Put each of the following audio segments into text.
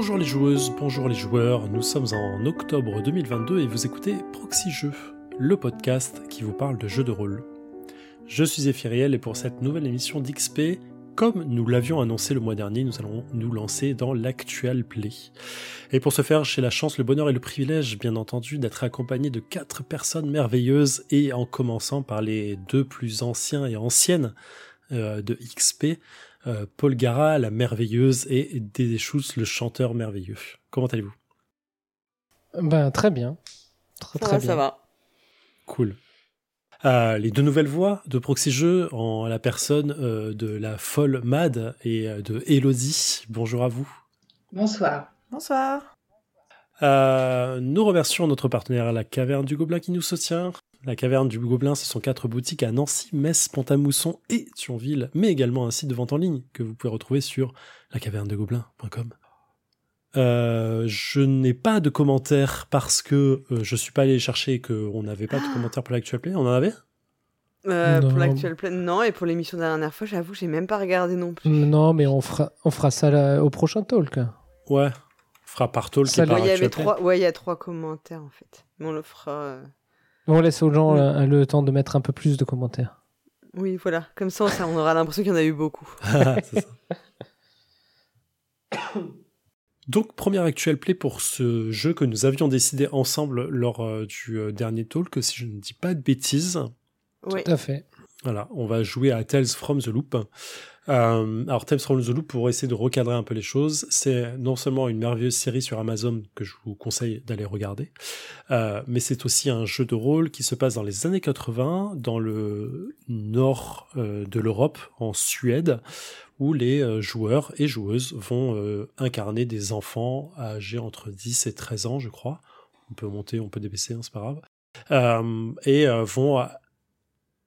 Bonjour les joueuses, bonjour les joueurs, nous sommes en octobre 2022 et vous écoutez Proxy Jeux, le podcast qui vous parle de jeux de rôle. Je suis Ephiriel et pour cette nouvelle émission d'XP, comme nous l'avions annoncé le mois dernier, nous allons nous lancer dans l'actual play. Et pour ce faire, j'ai la chance, le bonheur et le privilège, bien entendu, d'être accompagné de quatre personnes merveilleuses et en commençant par les deux plus anciens et anciennes euh, de XP, euh, Paul Gara, la merveilleuse, et Dédé Schultz, le chanteur merveilleux. Comment allez-vous? Ben très bien. Très, Ça très va, bien. ça va. Cool. Euh, les deux nouvelles voix de Proxy Jeux en la personne euh, de la folle Mad et euh, de Elodie. Bonjour à vous. Bonsoir. Bonsoir. Euh, nous remercions notre partenaire La Caverne du Gobelin qui nous soutient. La Caverne du Gobelin, ce sont quatre boutiques à Nancy, Metz, Pont-à-Mousson et Thionville, mais également un site de vente en ligne que vous pouvez retrouver sur lacavernedegobelin.com. Euh, je n'ai pas de commentaires parce que euh, je suis pas allé chercher et qu'on n'avait pas de commentaires pour l'actual play. On en avait? Euh, pour l'actuel plan, non. Et pour l'émission de la dernière fois, j'avoue, j'ai même pas regardé non plus. Non, mais on fera, on fera ça là, au prochain talk. Ouais. On fera par talk Ça, et par Ouais, il y avait actual play. trois. Ouais, il y a trois commentaires en fait. Mais on le fera. On laisse aux gens euh, le temps de mettre un peu plus de commentaires. Oui, voilà. Comme ça, on aura l'impression qu'il y en a eu beaucoup. Ça. Donc, première actual play pour ce jeu que nous avions décidé ensemble lors euh, du euh, dernier talk, si je ne dis pas de bêtises. Oui. Tout à fait. Voilà, on va jouer à Tales from the Loop. Euh, alors, Tales from the Loop, pour essayer de recadrer un peu les choses, c'est non seulement une merveilleuse série sur Amazon que je vous conseille d'aller regarder, euh, mais c'est aussi un jeu de rôle qui se passe dans les années 80, dans le nord euh, de l'Europe, en Suède, où les joueurs et joueuses vont incarner des enfants âgés entre 10 et 13 ans, je crois. On peut monter, on peut débaisser, hein, c'est pas grave. Et vont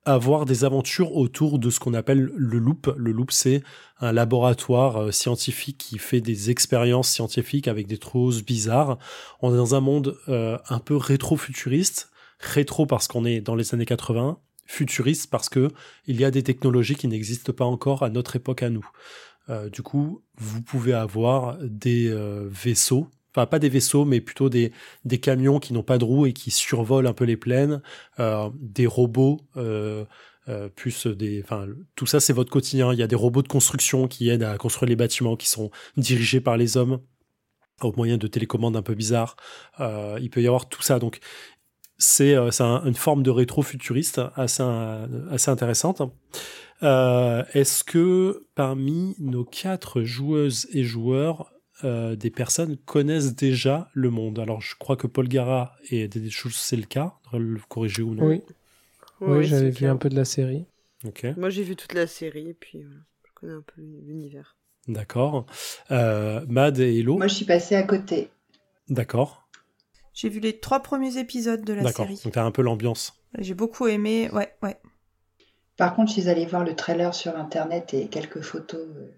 avoir des aventures autour de ce qu'on appelle le loop. Le loop, c'est un laboratoire euh, scientifique qui fait des expériences scientifiques avec des choses bizarres. On est dans un monde euh, un peu rétro-futuriste. Rétro parce qu'on est dans les années 80, futuriste parce que il y a des technologies qui n'existent pas encore à notre époque à nous. Euh, du coup, vous pouvez avoir des euh, vaisseaux, enfin pas des vaisseaux, mais plutôt des, des camions qui n'ont pas de roues et qui survolent un peu les plaines, euh, des robots, euh, euh, plus des, enfin tout ça c'est votre quotidien. Il y a des robots de construction qui aident à construire les bâtiments, qui sont dirigés par les hommes au moyen de télécommandes un peu bizarres. Euh, il peut y avoir tout ça, donc c'est euh, c'est un- une forme de rétro-futuriste assez, assez intéressante. Euh, Est-ce que parmi nos quatre joueuses et joueurs, euh, des personnes connaissent déjà le monde Alors je crois que Paul Gara et Dédé Schultz, c'est le cas. Le corriger ou non Oui, oui, j'avais vu clair. un peu de la série. Moi, j'ai vu toute la série et puis voilà. je connais un peu l'univers. d'accord. Euh, Mad et Hello, Moi, je suis passée à côté. d'accord. J'ai vu les trois premiers épisodes de la D'accord, série. donc t'as un peu l'ambiance. J'ai beaucoup aimé. Ouais, ouais. Par contre, je suis allée voir le trailer sur Internet et quelques photos euh,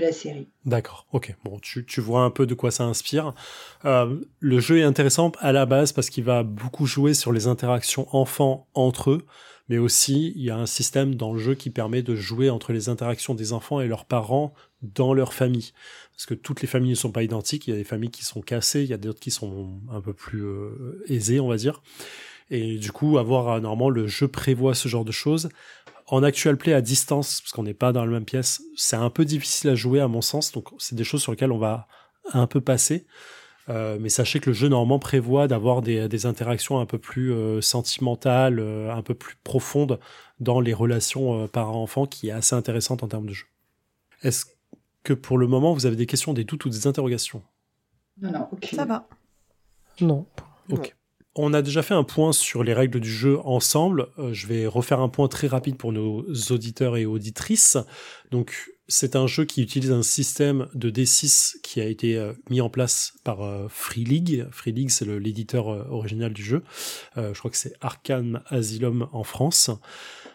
la série. D'accord, ok. Bon, tu, tu vois un peu de quoi ça inspire. Euh, le jeu est intéressant à la base parce qu'il va beaucoup jouer sur les interactions enfants entre eux, mais aussi il y a un système dans le jeu qui permet de jouer entre les interactions des enfants et leurs parents dans leur famille. Parce que toutes les familles ne sont pas identiques, il y a des familles qui sont cassées, il y a d'autres qui sont un peu plus euh, aisées, on va dire. Et du coup, avoir euh, normalement le jeu prévoit ce genre de choses. En actual play à distance, parce qu'on n'est pas dans la même pièce, c'est un peu difficile à jouer à mon sens. Donc c'est des choses sur lesquelles on va un peu passer. Euh, mais sachez que le jeu normalement prévoit d'avoir des, des interactions un peu plus euh, sentimentales, euh, un peu plus profondes dans les relations euh, parents-enfants, qui est assez intéressante en termes de jeu. Est-ce que pour le moment vous avez des questions, des doutes ou des interrogations? Non, non, aucune. Ça va. Non. Ok. On a déjà fait un point sur les règles du jeu ensemble. Euh, je vais refaire un point très rapide pour nos auditeurs et auditrices. Donc, c'est un jeu qui utilise un système de D6 qui a été euh, mis en place par euh, Free League. Free League, c'est l'éditeur original du jeu. Je crois que c'est Arkham Asylum en France.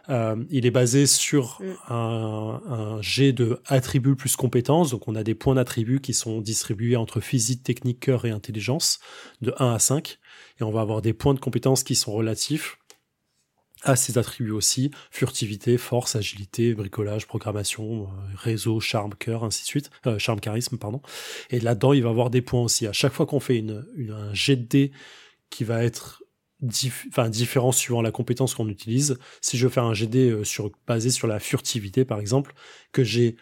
Il est basé sur Mm. un, un jet de attributs plus compétences. Donc, on a des points d'attributs qui sont distribués entre physique, technique, cœur et intelligence, de 1 à 5 et on va avoir des points de compétences qui sont relatifs. a ses attributs aussi, furtivité, force, agilité, bricolage, programmation, euh, réseau, charme, cœur, ainsi de suite, euh, charme, charisme, pardon. Et là-dedans, il va avoir des points aussi. À chaque fois qu'on fait une, un jet qui va être dif- enfin, différent suivant la compétence qu'on utilise, si je veux faire un jet de euh, sur, basé sur la furtivité, par exemple, que j'ai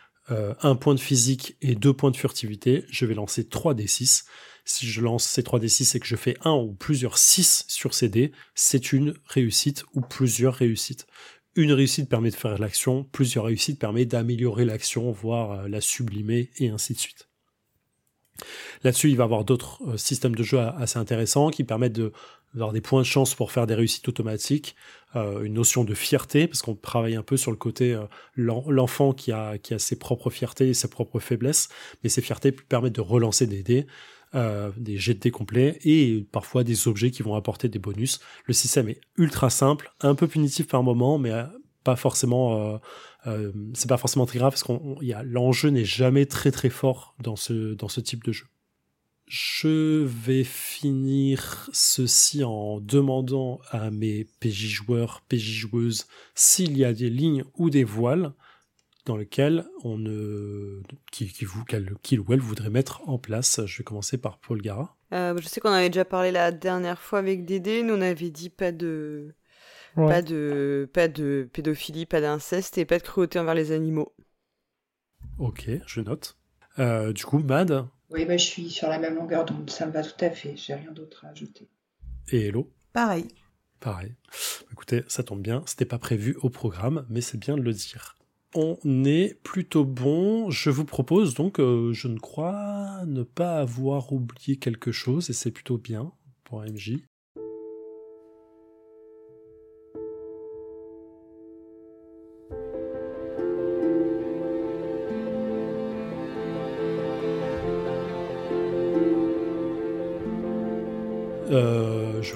un point de physique et deux points de furtivité, je vais lancer 3 d6. Si je lance ces 3 d6 et que je fais un ou plusieurs 6 sur ces dés, c'est une réussite ou plusieurs réussites. Une réussite permet de faire l'action, plusieurs réussites permet d'améliorer l'action, voire euh, la sublimer, et ainsi de suite. Là-dessus, il va y avoir d'autres euh, systèmes de jeu assez intéressants qui permettent de- d'avoir des points de chance pour faire des réussites automatiques, euh, une notion de fierté, parce qu'on travaille un peu sur le côté l'en- l'enfant qui a, qui a ses propres fiertés et ses propres faiblesses, mais ces fiertés permettent de relancer des dés, euh, des jets de dés complets et parfois des objets qui vont apporter des bonus. Le système est ultra simple, un peu punitif par moment, mais euh, pas forcément. euh, euh, c'est pas forcément très grave parce qu'on y a l'enjeu n'est jamais très très fort dans ce dans ce type de jeu. Je vais finir ceci en demandant à mes PJ joueurs, PJ joueuses s'il y a des lignes ou des voiles dans lesquelles on ne qui, qui vous qu'elle- qu'il ou elle voudrait mettre en place. Je vais commencer par Paul Gara. Euh, je sais qu'on avait déjà parlé la dernière fois avec Dédé. Nous, on avait dit pas de, Ouais. pas de, pas de pédophilie, pas d'inceste et pas de cruauté envers les animaux. Ok, je note. Euh, du coup, Mad Oui, bah, je suis sur la même longueur d'onde, ça me va tout à fait, j'ai rien d'autre à ajouter. et Hello. Pareil. Pareil. Écoutez, ça tombe bien, c'était pas prévu au programme, mais c'est bien de le dire. On est plutôt bon. Je vous propose donc, euh, je ne crois ne pas avoir oublié quelque chose, et c'est plutôt bien pour MJ.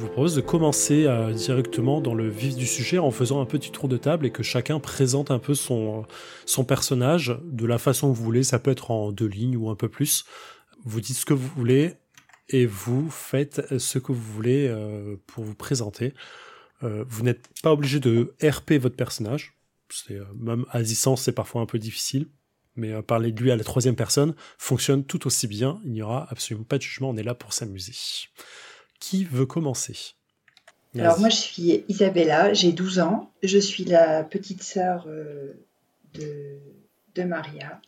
Vous propose de commencer euh, directement dans le vif du sujet en faisant un petit tour de table et que chacun présente un peu son, son personnage de la façon que vous voulez. Ça peut être en deux lignes ou un peu plus. Vous dites ce que vous voulez et vous faites ce que vous voulez euh, pour vous présenter. Euh, vous n'êtes pas obligé de RP votre personnage. C'est, même à c'est parfois un peu difficile. Mais parler de lui à la troisième personne fonctionne tout aussi bien. Il n'y aura absolument pas de jugement. On est là pour s'amuser. Qui veut commencer? Alors moi je suis Isabella, j'ai 12 ans, je suis la petite sœur euh, de, de Maria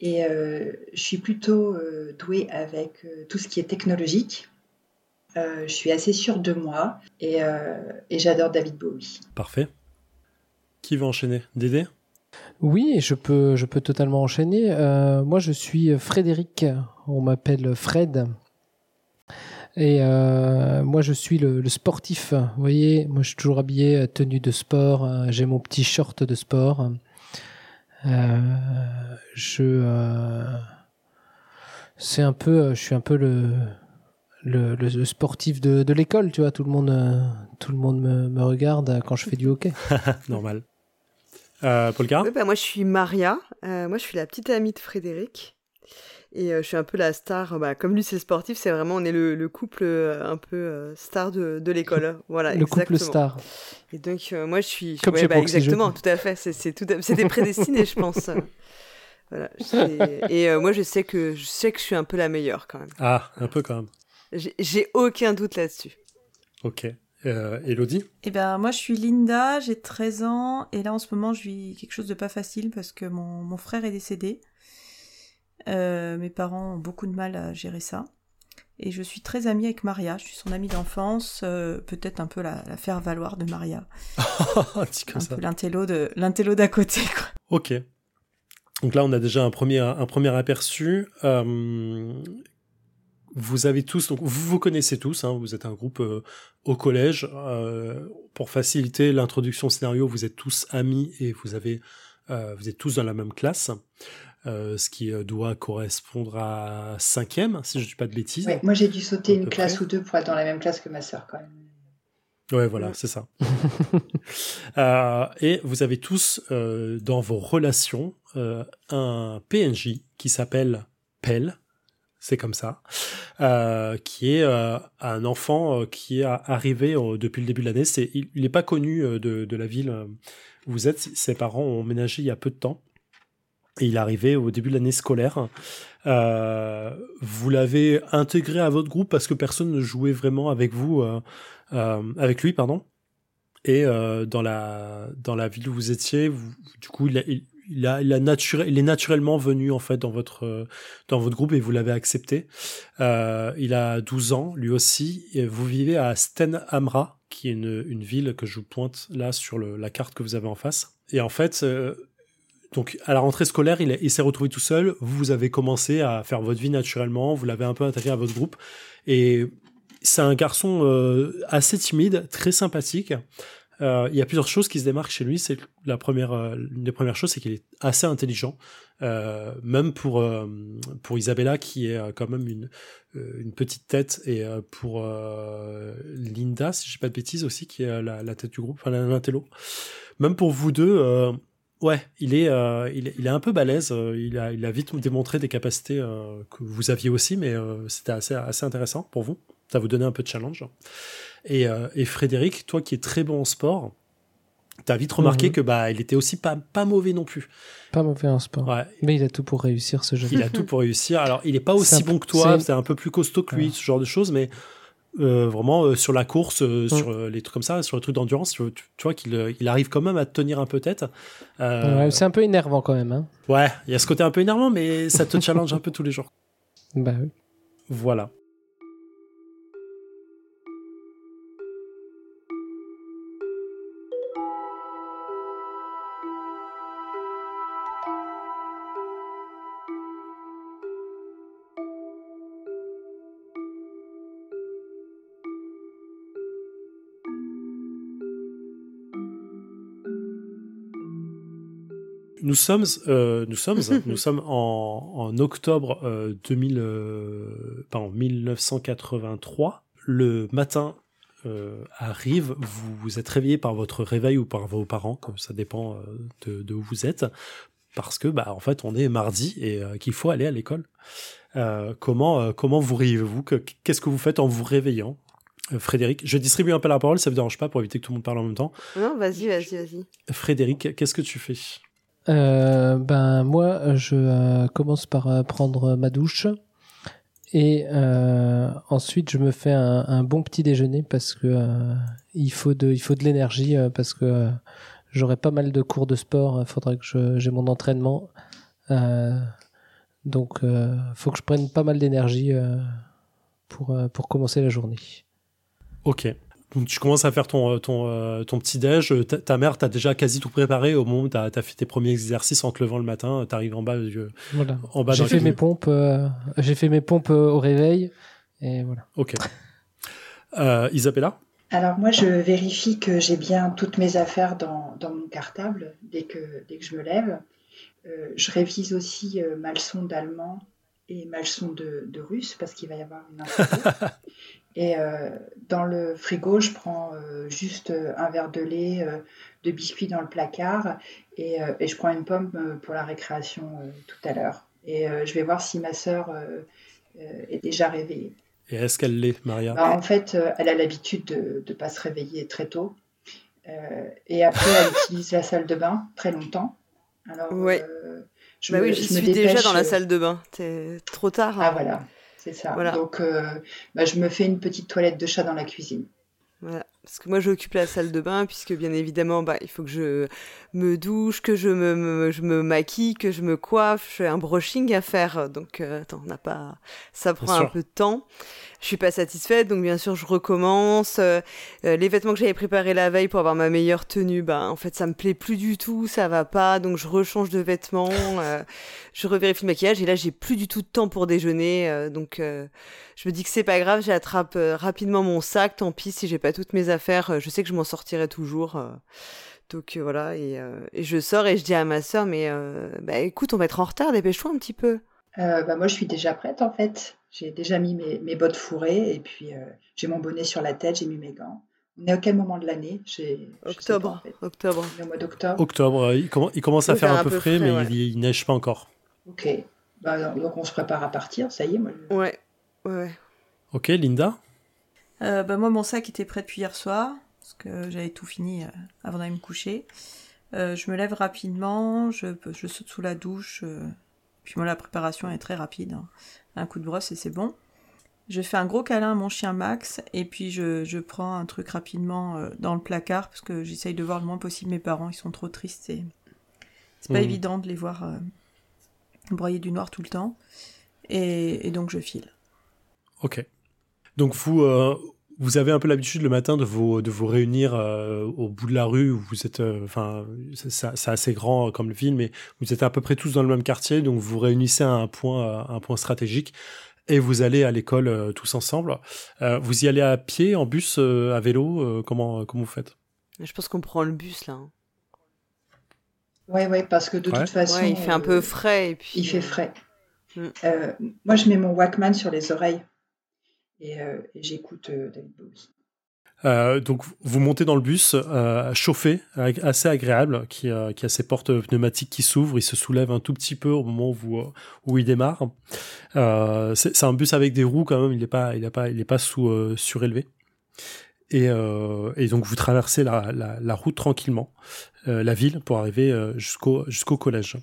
et euh, je suis plutôt euh, douée avec euh, tout ce qui est technologique. Euh, je suis assez sûre de moi et, euh, et j'adore David Bowie. Parfait. Qui veut enchaîner? Dédé? Oui, je peux, je peux totalement enchaîner. Euh, moi, je suis Frédéric. On m'appelle Fred. Et euh, moi, je suis le, le sportif. Vous voyez, moi, je suis toujours habillé euh, tenue de sport. euh, J'ai mon petit short de sport. Euh, je, euh, c'est un peu, je suis un peu le, le, le- le sportif de, de l'école. Tu vois, tout le monde, tout le monde me, me regarde quand je fais du hockey. Normal. Euh, Paul Oui, bah, moi, je suis Maria. Euh, moi, je suis la petite amie de Frédéric. Et euh, je suis un peu la star. Bah, comme lui, c'est sportif, c'est vraiment, on est le, le couple euh, un peu euh, star de, de l'école. Voilà, le couple star. Et donc, euh, moi, je suis. Comme ouais, chez bah, exactement, tout à fait. C'était prédestiné, je pense. Voilà. Et euh, moi, je sais, que, je sais que je suis un peu la meilleure quand même. Ah, un peu quand même. J'ai, j'ai aucun doute là-dessus. Ok. Euh, Elodie? Eh ben, moi, je suis Linda, j'ai 13 ans, et là, en ce moment, je vis quelque chose de pas facile parce que mon, mon frère est décédé. Euh, mes parents ont beaucoup de mal à gérer ça. Et je suis très amie avec Maria, je suis son amie d'enfance, euh, peut-être un peu la, la faire valoir de Maria. Comme Un ça. peu l'intello d'à côté, quoi. Ok. Donc là, on a déjà un premier, un premier aperçu. Euh, vous avez tous, donc vous vous connaissez tous, hein, vous êtes un groupe euh, au collège. Euh, pour faciliter l'introduction au scénario, vous êtes tous amis et vous avez, euh, vous êtes tous dans la même classe, euh, ce qui euh, doit correspondre à cinquième, si je ne dis pas de bêtises. Ouais, moi j'ai dû sauter une classe près. ou deux pour être dans la même classe que ma sœur quand même. Ouais, voilà, c'est ça. Euh, et vous avez tous euh, dans vos relations un PNJ qui s'appelle Pell, c'est comme ça, qui est un enfant qui est arrivé depuis le début de l'année. C'est, il n'est pas connu de, de, la ville où vous êtes. Ses parents ont emménagé il y a peu de temps. Et il est arrivé au début de l'année scolaire. vous l'avez intégré à votre groupe parce que personne ne jouait vraiment avec vous, avec lui, pardon. Et dans la dans la ville où vous étiez, du coup, il, a, il est naturellement venu en fait dans votre dans votre groupe et vous l'avez accepté. Euh, il a 12 ans, lui aussi. Et vous vivez à Stenhamra, qui est une, une ville que je vous pointe là sur la carte que vous avez en face. Et en fait, euh, donc à la rentrée scolaire, il, s'est retrouvé tout seul. Vous avez commencé à faire votre vie naturellement. Vous l'avez un peu intégré à votre groupe et c'est un garçon euh, assez timide, très sympathique. Euh, il y a plusieurs choses qui se démarquent chez lui. C'est la première, euh, une des premières choses, c'est qu'il est assez intelligent, euh, même pour pour Isabella qui est quand même une une petite tête et pour Linda, si je dis pas de bêtises aussi, qui est la, la tête du groupe, enfin l'intello. Même pour vous deux, ouais, il est, il est, il est un peu balèze. il a il a vite démontré des capacités que vous aviez aussi, mais c'était assez assez intéressant pour vous. Ça vous donnait un peu de challenge. Euh, et, Frédéric, toi qui es très bon en sport, t'as vite remarqué mhm. que bah il était aussi pas pas mauvais non plus. Pas mauvais en sport. Mais il a tout pour réussir ce jeu. Il a tout pour réussir. Alors il est pas aussi bon que toi, c'est un peu plus costaud que lui, ce genre de choses, mais euh, vraiment euh, sur la course, mm. sur les trucs comme ça, sur le truc d'endurance, tu, vois qu'il il arrive quand même à tenir un peu tête. c'est un peu énervant quand même. Hein. Ouais, il y a ce côté un peu énervant, mais ça te challenge un peu tous les jours. Bah oui. Voilà. Nous sommes, euh, nous sommes, nous sommes en, en octobre euh, 2000, euh, pardon, 1983. Le matin euh, arrive, vous vous êtes réveillé par votre réveil ou par vos parents, comme ça dépend euh, de, de, où vous êtes, parce que bah en fait on est mardi et euh, qu'il faut aller à l'école. comment comment vous réveillez-vous Qu'est-ce que vous faites en vous réveillant? Frédéric, je distribue un peu la parole, ça ne vous dérange pas pour éviter que tout le monde parle en même temps. Non, vas-y, vas-y, vas-y. Frédéric, qu'est-ce que tu fais? Euh, ben moi, je euh, commence par euh, prendre ma douche et ensuite je me fais un, bon petit déjeuner parce que il faut de il faut de l'énergie parce que j'aurai pas mal de cours de sport. Il faudrait que j'ai mon entraînement. donc, faut que je prenne pas mal d'énergie pour pour commencer la journée. Ok. Donc tu commences à faire ton, euh, ton, euh, ton petit déj. Euh, ta, mère t'a déjà quasi tout préparé au moment où tu as, fait tes premiers exercices en te levant le matin. Tu arrives en bas. Voilà. En bas j'ai fait, mes pompes, j'ai fait mes pompes au réveil. Et voilà. Ok. Isabella? Alors moi, je vérifie que j'ai bien toutes mes affaires dans, dans, mon cartable dès que, dès que je me lève. je révise aussi ma leçon d'allemand et ma leçon de, de russe parce qu'il va y avoir une Et euh, dans le frigo, je prends euh, juste euh, un verre de lait, de biscuits dans le placard et, et, je prends une pomme pour la récréation tout à l'heure. Et je vais voir si ma sœur est déjà réveillée. Et est-ce qu'elle l'est, Maria? Bah, En fait, elle a l'habitude de ne pas se réveiller très tôt. et après, elle utilise la salle de bain très longtemps. Alors, ouais. je, bah oui, je, suis déjà dans la salle de bain. C'est trop tard. Ah, voilà. C'est ça. Donc, euh, bah, je me fais une petite toilette de chat dans la cuisine. Voilà. Parce que moi, j'occupe la salle de bain, puisque bien évidemment, bah, il faut que je me douche, que je me, je me maquille, que je me coiffe. J'ai un brushing à faire. Donc, euh, attends, on n'a pas. Ça prend un peu de temps. Je suis pas satisfaite, donc bien sûr je recommence. Euh, euh, les vêtements que j'avais préparés la veille pour avoir ma meilleure tenue, ben en fait ça me plaît plus du tout, ça va pas, donc je rechange de vêtements, euh, je revérifie le maquillage. Et là j'ai plus du tout de temps pour déjeuner, donc je me dis que c'est pas grave, j'attrape rapidement mon sac, tant pis si j'ai pas toutes mes affaires, je sais que je m'en sortirai toujours. donc voilà, et, et, je sors et je dis à ma soeur, mais bah écoute, on va être en retard, dépêche-toi un petit peu. bah moi je suis déjà prête en fait. J'ai déjà mis mes, bottes fourrées et puis euh, j'ai mon bonnet sur la tête, j'ai mis mes gants. On est à quel moment de l'année? Octobre. octobre. On est au mois d'octobre. Octobre, il, il, commence à faire un, peu frais, mais il, il, neige pas encore. Ok. Bah, donc on se prépare à partir, ça y est. Moi, Ouais. Ouais. Ok, Linda? Euh, bah, Moi, mon sac était prêt depuis hier soir, parce que j'avais tout fini euh, avant d'aller me coucher. Euh, je me lève rapidement, je, je saute sous la douche. puis moi, la préparation est très rapide. Hein. Un coup de brosse et c'est bon. Je fais un gros câlin à mon chien Max, et puis je, je prends un truc rapidement dans le placard, parce que j'essaye de voir le moins possible mes parents, ils sont trop tristes et c'est pas mmh. évident de les voir broyer du noir tout le temps. Et, et donc je file. Ok. Donc vous, euh, vous avez un peu l'habitude le matin de vous, de vous réunir euh, au bout de la rue où vous êtes, euh, enfin, c'est assez grand comme ville, mais vous êtes à peu près tous dans le même quartier, donc vous vous réunissez à un point, un point stratégique et vous allez à l'école tous ensemble. vous y allez à pied, en bus, à vélo, comment, comment vous faites? Je pense qu'on prend le bus là. Hein. Ouais, ouais, parce que de toute façon. il fait un peu frais. Et puis, il fait frais. Mm. moi, je mets mon Walkman sur les oreilles et, euh, j'écoute euh, David Bowie. Euh, donc vous montez dans le bus chauffé, assez agréable, qui, a ses portes pneumatiques qui s'ouvrent, il se soulève un tout petit peu au moment où, il démarre. c'est un bus avec des roues quand même, il n'est pas, pas, pas surélevé. Et, et, donc vous traversez la, route tranquillement, la ville, pour arriver jusqu'au collège.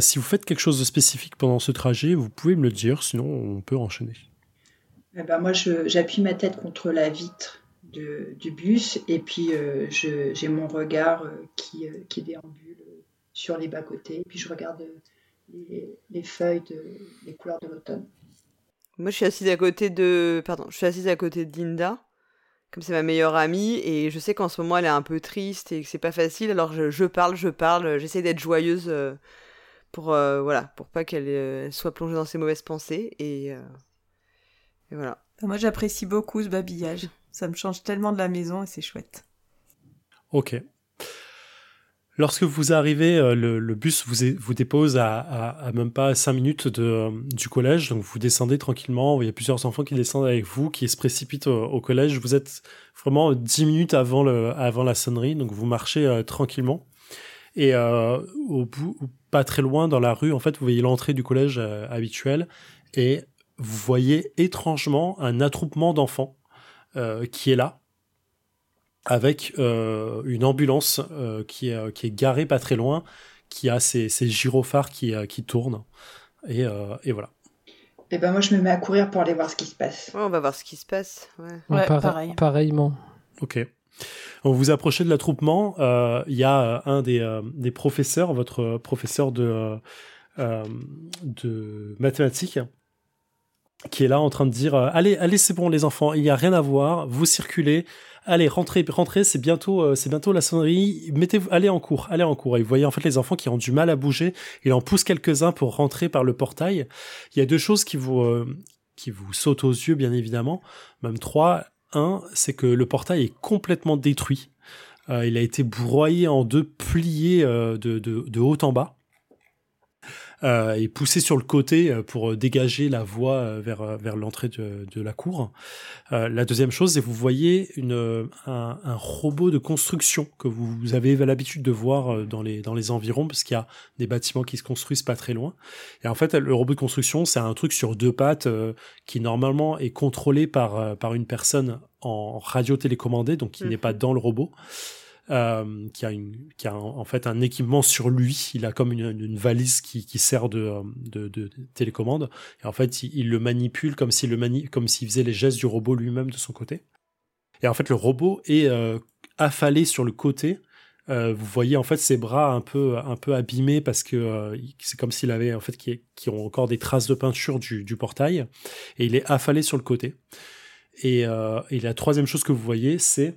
si vous faites quelque chose de spécifique pendant ce trajet, vous pouvez me le dire, sinon on peut enchaîner. Eh ben moi, j'appuie ma tête contre la vitre de, du bus et puis euh, j'ai mon regard euh, qui, euh, qui, déambule sur les bas-côtés. Puis je regarde les, les feuilles, de, les couleurs de l'automne. Moi, je suis assise à côté de, pardon, je suis assise à côté de Linda, comme c'est ma meilleure amie, et je sais qu'en ce moment elle est un peu triste et que c'est pas facile. Alors je, je parle, je parle, j'essaie d'être joyeuse pour voilà, pour pas qu'elle soit plongée dans ses mauvaises pensées voilà. Moi, j'apprécie beaucoup ce babillage. Ça me change tellement de la maison et c'est chouette. Ok. Lorsque vous arrivez, euh, le, bus vous, vous dépose à, même pas 5 minutes de, euh, du collège. Donc vous descendez tranquillement. Il y a plusieurs enfants qui descendent avec vous, qui se précipitent au, collège. Vous êtes vraiment 10 minutes avant, le, avant la sonnerie. Donc vous marchez euh, tranquillement. Et au bout, pas très loin dans la rue, en fait, vous voyez l'entrée du collège habituel. Et vous voyez étrangement un attroupement d'enfants euh, qui est là, avec euh, une ambulance euh, qui, est, qui est garée pas très loin, qui a ses, gyrophares qui, qui tournent. Et, et voilà. Et eh ben moi je me mets à courir pour aller voir ce qui se passe. on va voir ce qui se passe. Ouais. pareil. Pareillement. Ok. Vous vous approchez de l'attroupement. Il y a un des, des, professeurs, votre professeur de, de mathématiques, qui est là en train de dire euh, allez allez c'est bon les enfants il y a rien à voir vous circulez allez rentrez rentrez c'est bientôt euh, c'est bientôt la sonnerie mettez allez en cours allez en cours. Et vous voyez en fait les enfants qui ont du mal à bouger il en pousse quelques uns pour rentrer par le portail. Il y a deux choses qui vous euh, qui vous sautent aux yeux bien évidemment. Même trois. Un c'est que le portail est complètement détruit. Il a été broyé en deux plié de, de, de haut en bas euh, et poussé sur le côté euh, pour dégager la voie euh, vers, vers l'entrée de, de, la cour. la deuxième chose, c'est vous voyez une, un, un, robot de construction que vous avez l'habitude de voir dans les, dans les environs, parce qu'il y a des bâtiments qui se construisent pas très loin. Et en fait, le robot de construction, c'est un truc sur deux pattes qui normalement est contrôlé par, par une personne en radio télécommandée, donc qui n'est pas dans le robot. Euh, qui a, une, qui a en fait un équipement sur lui. Il a comme une, valise qui, qui sert de, de, de, télécommande. Et en fait, il, le manipule comme s'il mani faisait les gestes du robot lui-même de son côté. Et en fait, le robot est euh, affalé sur le côté. Euh, vous voyez en fait ses bras un peu un peu abîmés parce que euh, c'est comme s'il avait en fait qui, qui, ont encore des traces de peinture du, du portail et il est affalé sur le côté. Et, euh, la troisième chose que vous voyez, c'est euh,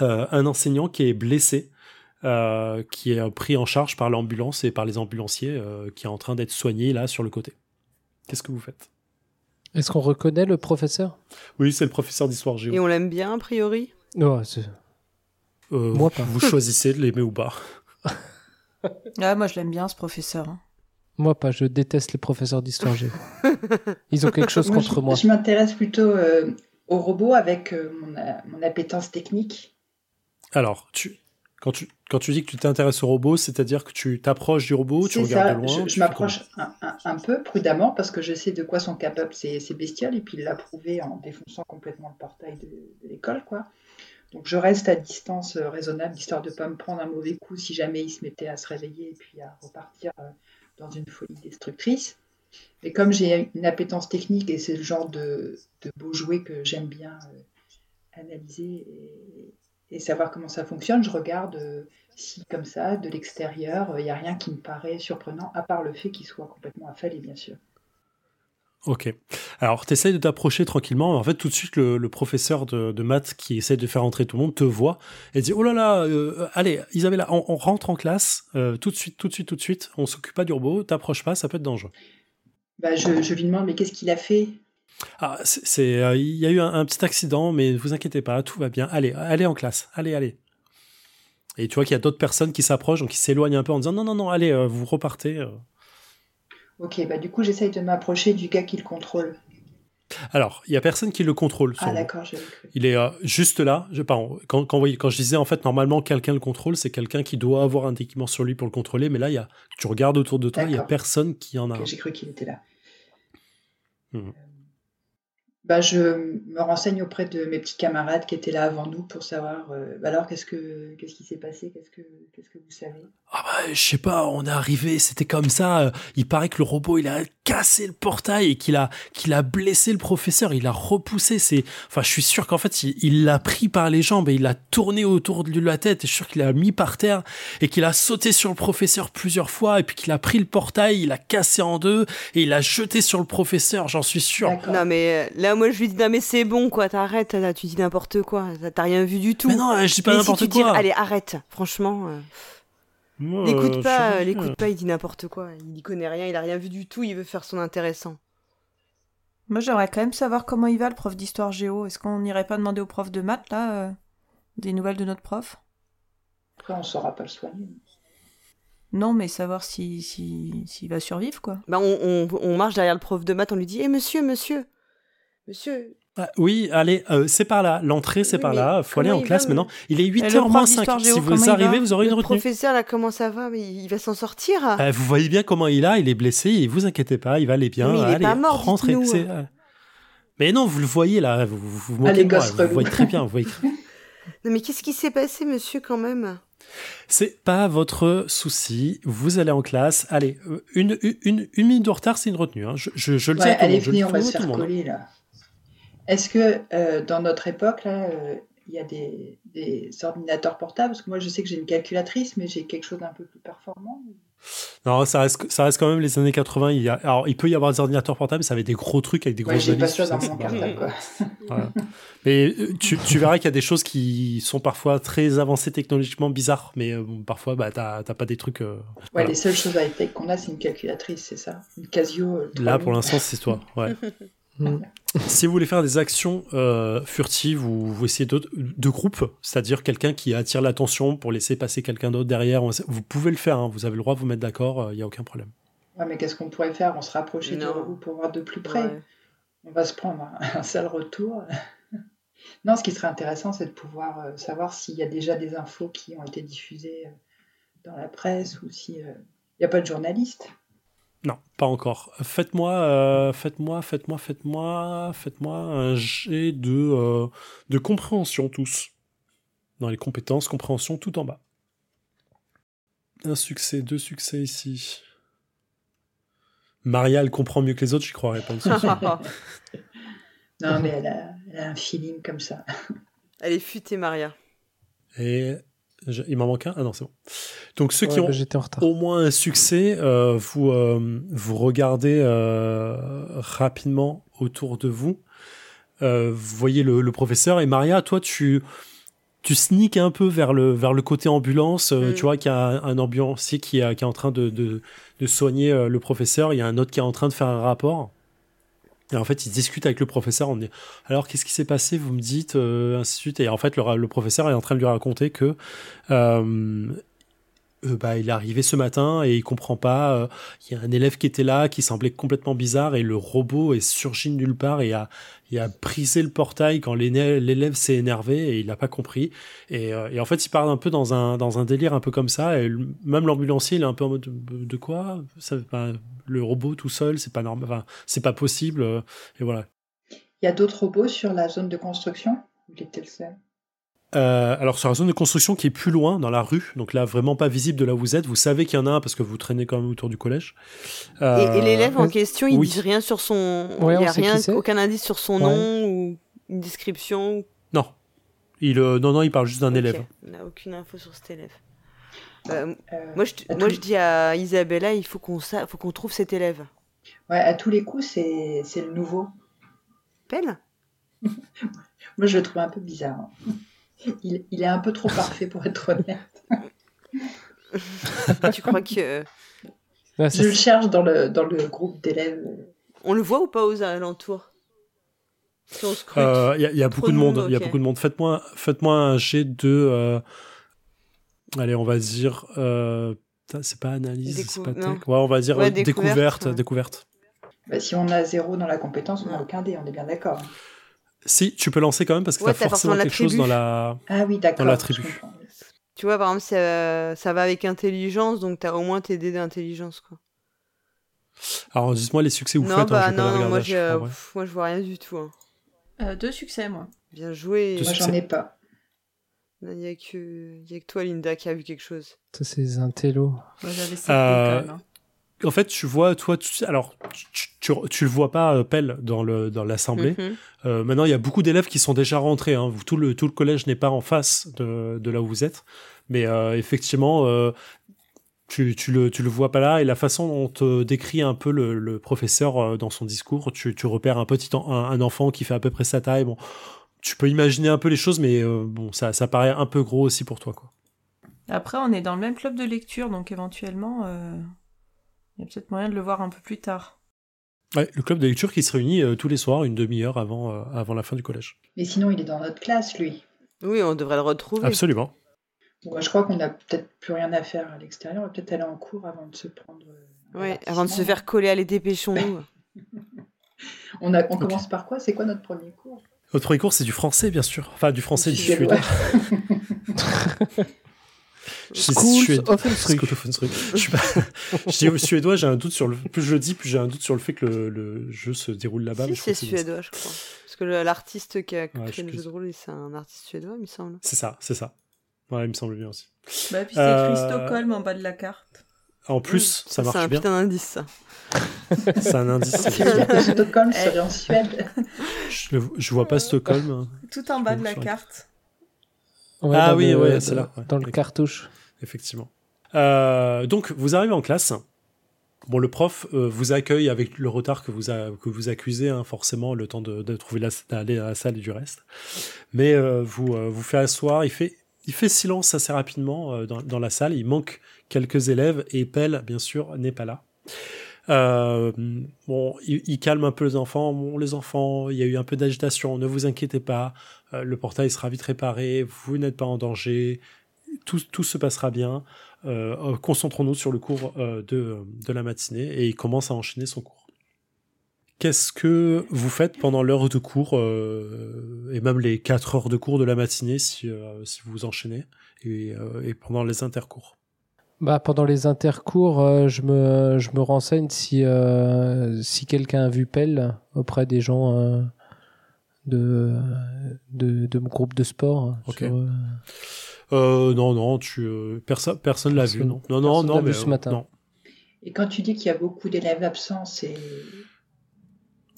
un enseignant qui est blessé, euh, qui est pris en charge par l'ambulance et par les ambulanciers, euh, qui est en train d'être soigné là sur le côté. Qu'est-ce que vous faites? Est-ce qu'on reconnaît le professeur? Oui, c'est le professeur d'histoire géo. Et on l'aime bien a priori? Non, moi pas. Vous choisissez de l'aimer ou pas. ah, moi je l'aime bien ce professeur. Hein. Moi pas, je déteste les professeurs d'histoire géo. Ils ont quelque chose contre moi. Je m'intéresse plutôt au robot avec mon, mon appétence technique. Alors, tu, Quand tu, quand tu dis que tu t'intéresses au robot, c'est-à-dire que tu t'approches du robot, tu regardes ça, de loin. je, m'approche un, un- un peu prudemment parce que je sais de quoi sont capables ces, ces bestioles et puis il l'a prouvé en défonçant complètement le portail de, de l'école, quoi. Donc je reste à distance euh, raisonnable histoire de pas me prendre un mauvais coup si jamais il se mettait à se réveiller et puis à repartir euh, dans une folie destructrice. Et comme j'ai une appétence technique et c'est le genre de, de beau jouet que j'aime bien euh, analyser et, et savoir comment ça fonctionne, je regarde euh, si comme ça, de l'extérieur, il n'y a rien qui me paraît surprenant, à part le fait qu'il soit complètement affalé, bien sûr. Ok. Alors, tu essayes de t'approcher tranquillement. En fait, tout de suite, le, le professeur de, de maths qui essaie de faire entrer tout le monde te voit et dit Oh là là, euh, allez, Isabella, on, on rentre en classe euh, tout de suite, tout de suite, tout de suite. On s'occupe pas du robot, t'approches pas, ça peut être dangereux. Bah, je, je lui demande, mais qu'est-ce qu'il a fait? Ah, c'est, euh, il y a eu un, un petit accident, mais ne vous inquiétez pas, tout va bien. Allez, allez en classe, allez, allez. Et tu vois qu'il y a d'autres personnes qui s'approchent, donc qui s'éloignent un peu en disant non, non, non, allez, euh, vous repartez. euh. Ok, bah du coup, j'essaye de m'approcher du gars qui le contrôle. Alors, il y a personne qui le contrôle. Ah, d'accord, cru. Il est juste là. Je, pardon, quand, quand, je disais en fait normalement quelqu'un le contrôle, c'est quelqu'un qui doit avoir un équipement sur lui pour le contrôler. Mais là, il y a, tu regardes autour de toi, il y a personne qui en a. J'ai cru qu'il était là. Mhm. Bah, je me renseigne auprès de mes petits camarades qui étaient là avant nous pour savoir. euh, bah alors, qu'est-ce que qu'est-ce qui s'est passé? Qu'est-ce que qu'est-ce que vous savez? Ah bah, je sais pas, on est arrivé, c'était comme ça. euh, Il paraît que le robot, il a cassé le portail et qu'il a, qu'il a blessé le professeur. Il a repoussé. C'est, enfin, je suis sûr qu'en fait, il l'a pris par les jambes et il l'a tourné autour de la tête. Et je suis sûr qu'il l'a mis par terre et qu'il a sauté sur le professeur plusieurs fois et puis qu'il a pris le portail, il l'a cassé en deux et il l'a jeté sur le professeur. J'en suis sûr. D'accord. Non, mais euh, là, moi, je lui dis, non, mais c'est bon, quoi, t'arrêtes, là, tu dis n'importe quoi, t'as- rien vu du tout. Mais non, je dis pas Mais si n'importe tu dis, quoi. allez, arrête, franchement. euh, euh, L'écoute pas, euh, pas. l'écoute pas, il dit n'importe quoi. Il y connaît rien, il a rien vu du tout, il veut faire son intéressant. Moi, j'aimerais quand même savoir comment il va, le prof d'histoire géo. Est-ce qu'on n'irait pas demander au prof de maths, là, euh, des nouvelles de notre prof? Après, on saura pas le soigner. Non, mais savoir si, si, s'il va survivre, quoi. Bah, on, on, on marche derrière le prof de maths, on lui dit, hé monsieur, monsieur, monsieur. Ah, oui, allez, euh, c'est par là. L'entrée, c'est Oui, par là. Faut aller en il classe va, maintenant. Il est le 8h prof moins 5. d'histoire Si vous il arrivez, vous aurez une Le retenue. professeur, là, comment ça va? Mais il va s'en sortir Euh, vous voyez bien comment il a, il est blessé, et vous inquiétez pas, il va aller bien. Mais il est allez, pas mort, rentrez. euh. Mais non, vous le voyez là, vous vous, vous Ah, de moi, vous voyez très bien. Vous voyez. Non, mais qu'est-ce qui s'est passé, monsieur, quand même? C'est pas votre souci, vous allez en classe. Allez, euh, une, une, une, une minute de retard, c'est une retenue. hein. Je, je, je le dis Ouais, à tout le allez, monde. Je le dis venez, on va se faire le coller là. Est-ce que euh, dans notre époque, là, euh, il y a des, des ordinateurs portables? Parce que moi, je sais que j'ai une calculatrice, mais j'ai quelque chose d'un peu plus performant. Non, ça reste, ça reste quand même les années 80. Il, y a, alors, il peut y avoir des ordinateurs portables, mais ça avait des gros trucs avec des Ouais, grosses j'ai pas ça dans mon cartable, quoi. Voilà. Mais euh, tu, tu verras qu'il y a des choses qui sont parfois très avancées technologiquement bizarres, mais euh, parfois bah, t'as pas des trucs. euh, Ouais, voilà. les seules choses high-tech qu'on a, c'est une calculatrice, c'est ça Une Casio. euh, Là, 3000. pour l'instant, c'est toi. Ouais. Mm. si vous voulez faire des actions euh, furtives ou vous essayez d'autres- de groupe, c'est-à-dire quelqu'un qui attire l'attention pour laisser passer quelqu'un d'autre derrière, vous pouvez le faire. hein, vous avez le droit de vous mettre d'accord, il n'y a aucun problème. Ouais, mais qu'est-ce qu'on pourrait faire? On se rapprocher du Non. robot pour voir de plus près. Ouais. On va se prendre un, un sale retour. non, ce qui serait intéressant, c'est de pouvoir euh, savoir s'il y a déjà des infos qui ont été diffusées euh, dans la presse ou si euh, il n'y a pas de journaliste. Non, pas encore. Faites-moi, euh, faites-moi, faites-moi, faites-moi, faites-moi un jet de, euh, de compréhension tous. Dans les compétences, compréhension tout en bas. Un succès, deux succès ici. Maria, elle comprend mieux que les autres, j'y croirais pas. Non, mais elle a, elle a un feeling comme ça. Elle est futée, Maria. Et je- il m'en manque un? Ah non, c'est bon. Donc ceux qui Ouais, ont bah, au moins un succès, euh, vous, euh, vous regardez euh, rapidement autour de vous. Euh, vous voyez le, le professeur et Maria, toi, tu, tu sneaks un peu vers le, vers le côté ambulance. euh, Mm. Tu vois qu'il y a un, un ambulancier qui, est- qui est en train de, de, de soigner euh, le professeur. Il y a un autre qui est en train de faire un rapport. Et en fait, il discute avec le professeur. On dit alors qu'est-ce qui s'est passé? Vous me dites euh, ainsi de suite. Et en fait, le, le professeur est en train de lui raconter que euh, euh, bah, il est arrivé ce matin et il comprend pas. euh, Il y a un élève qui était là, qui semblait complètement bizarre, et le robot est surgi de nulle part et a, a brisé le portail quand l'élève s'est énervé et il n'a pas compris. Et, euh, en fait, il part un peu dans un, dans un délire un peu comme ça. Et même l'ambulancier, il est un peu en mode de, de quoi? Ça, bah, Le robot tout seul, c'est pas normal, enfin, c'est pas possible. Et voilà. Il y a d'autres robots sur la zone de construction? Il était le seul? Euh, alors sur la zone de construction qui est plus loin dans la rue, donc là vraiment pas visible de là où vous êtes, vous savez qu'il y en a un parce que vous traînez quand même autour du collège. Et, Euh, et l'élève en euh, question, il oui. dit rien sur son. Ouais, il y on a rien, aucun indice sur son Ouais. nom ou une description. Non, il euh, non non il parle juste d'un élève. On n'a aucune info sur cet élève. Euh, Euh, moi, je, moi, je dis à Isabella, il faut qu'on sa- faut qu'on trouve cet élève. ouais, à tous les coups, c'est c'est le nouveau. Pelle? Moi, je le trouve un peu bizarre. hein. Il, il est un peu trop parfait pour être honnête. Tu crois que Ouais, ça, Je le cherche dans le, dans le groupe d'élèves. on le voit ou pas aux alentours? Si scrute. Euh, Il y a, il y a Trop beaucoup de de monde. Il y a beaucoup de monde. Faites-moi faites-moi un jet de euh, allez on va dire euh, c'est pas analyse, Décou- c'est pas tech. Ouais on va dire Ouais, euh, découverte, découverte ouais. découverte. Bah, si on a zéro dans la compétence, on n'a aucun dé, on est bien d'accord. Si tu peux lancer quand même parce que Ouais, t'as t'as forcément forcément quelque chose dans la Ah oui, d'accord. Dans la tribu. Tu vois, par exemple, ça, ça va avec intelligence, donc t'as au moins tes dés d'intelligence, quoi. alors dites-moi les succès vous non, faites. hein, bah les non, regarder moi, euh, pff, je vois rien du tout. hein. Euh, deux succès, moi. Bien joué. Deux Moi, j'en ai pas. Il n'y a, que... y a que toi, Linda, qui a vu quelque chose. ça, c'est des intellos. Moi, j'avais Euh, hein. En fait, tu vois, toi, tu, alors, tu, tu, tu le vois pas, euh, Pelle, dans le dans l'assemblée. Mhm. Euh, maintenant, il y a beaucoup d'élèves qui sont déjà rentrés. Hein. Tout le tout le collège n'est pas en face de, de là où vous êtes, mais euh, effectivement, euh, tu, tu le tu le vois pas là. Et la façon dont te décrit un peu le, le professeur euh, dans son discours, tu, tu repères un petit en- un, un enfant qui fait à peu près sa taille. Bon, tu peux imaginer un peu les choses, mais euh, bon, ça ça paraît un peu gros aussi pour toi, quoi. Après, on est dans le même club de lecture, donc éventuellement, euh, il y a peut-être moyen de le voir un peu plus tard. Ouais, le club de lecture qui se réunit euh, tous les soirs, une demi-heure avant euh, avant la fin du collège. Mais sinon, il est dans notre classe, lui. Oui, on devrait le retrouver. Absolument. Bon, je crois qu'on n'a peut-être plus rien à faire à l'extérieur. On va peut-être aller en cours avant de se prendre. euh, Ouais, avant de se faire coller à les dépêchons-nous. On, a, on commence par quoi? C'est quoi notre premier cours? Votre premier cours, c'est du français, bien sûr. Enfin, du français, du suédois. School of Innsbruck. Je dis au suédois, j'ai un doute sur le. Plus je le dis, plus j'ai un doute sur le fait que le, le jeu se déroule là-bas. si, c'est suédois, je crois. Parce que l'artiste qui a créé le jeu de rôle, c'est un artiste suédois, il me semble. C'est ça, c'est ça. Ouais, il me semble bien aussi. Bah, puis c'est Euh, écrit Stockholm en bas de la carte. En plus, ça C'est un marche bien. putain d'indice, ça. C'est un indice. Stockholm serait en Suède. je, le- je vois pas Stockholm. hein, Tout en bas de la carte. Ouais, Ah oui, le- ouais, c'est là. Dans le cartouche. effectivement. Euh, donc, vous arrivez en classe. Bon, le prof euh, vous accueille avec le retard que vous, a- que vous accusez, hein, forcément, le temps de, de trouver la, d'aller à la salle et du reste. Mais euh, vous euh, vous fait asseoir. Il fait, il fait silence assez rapidement euh, dans, dans la salle. Il manque quelques élèves et Pelle, bien sûr, n'est pas là. Euh, bon, il, il calme un peu les enfants. Bon, les enfants, il y a eu un peu d'agitation. Ne vous inquiétez pas. Euh, le portail sera vite réparé. Vous n'êtes pas en danger. Tout, tout se passera bien. Euh, euh, Concentrons-nous sur le cours euh, de, de la matinée. Et il commence à enchaîner son cours. Qu'est-ce que vous faites pendant l'heure de cours euh, et même les 4 heures de cours de la matinée si, si vous enchaînez et, et pendant les intercours? Bah, pendant les intercours, euh, je, me, je me renseigne si, euh, si quelqu'un a vu Pelle auprès des gens euh, de, de, de mon groupe de sport. Sur, euh, euh, Non, non, tu, euh, perso- personne l'a vu. Non, non, non, non l'a mais vu ce euh, matin. non. Et quand tu dis qu'il y a beaucoup d'élèves absents, c'est.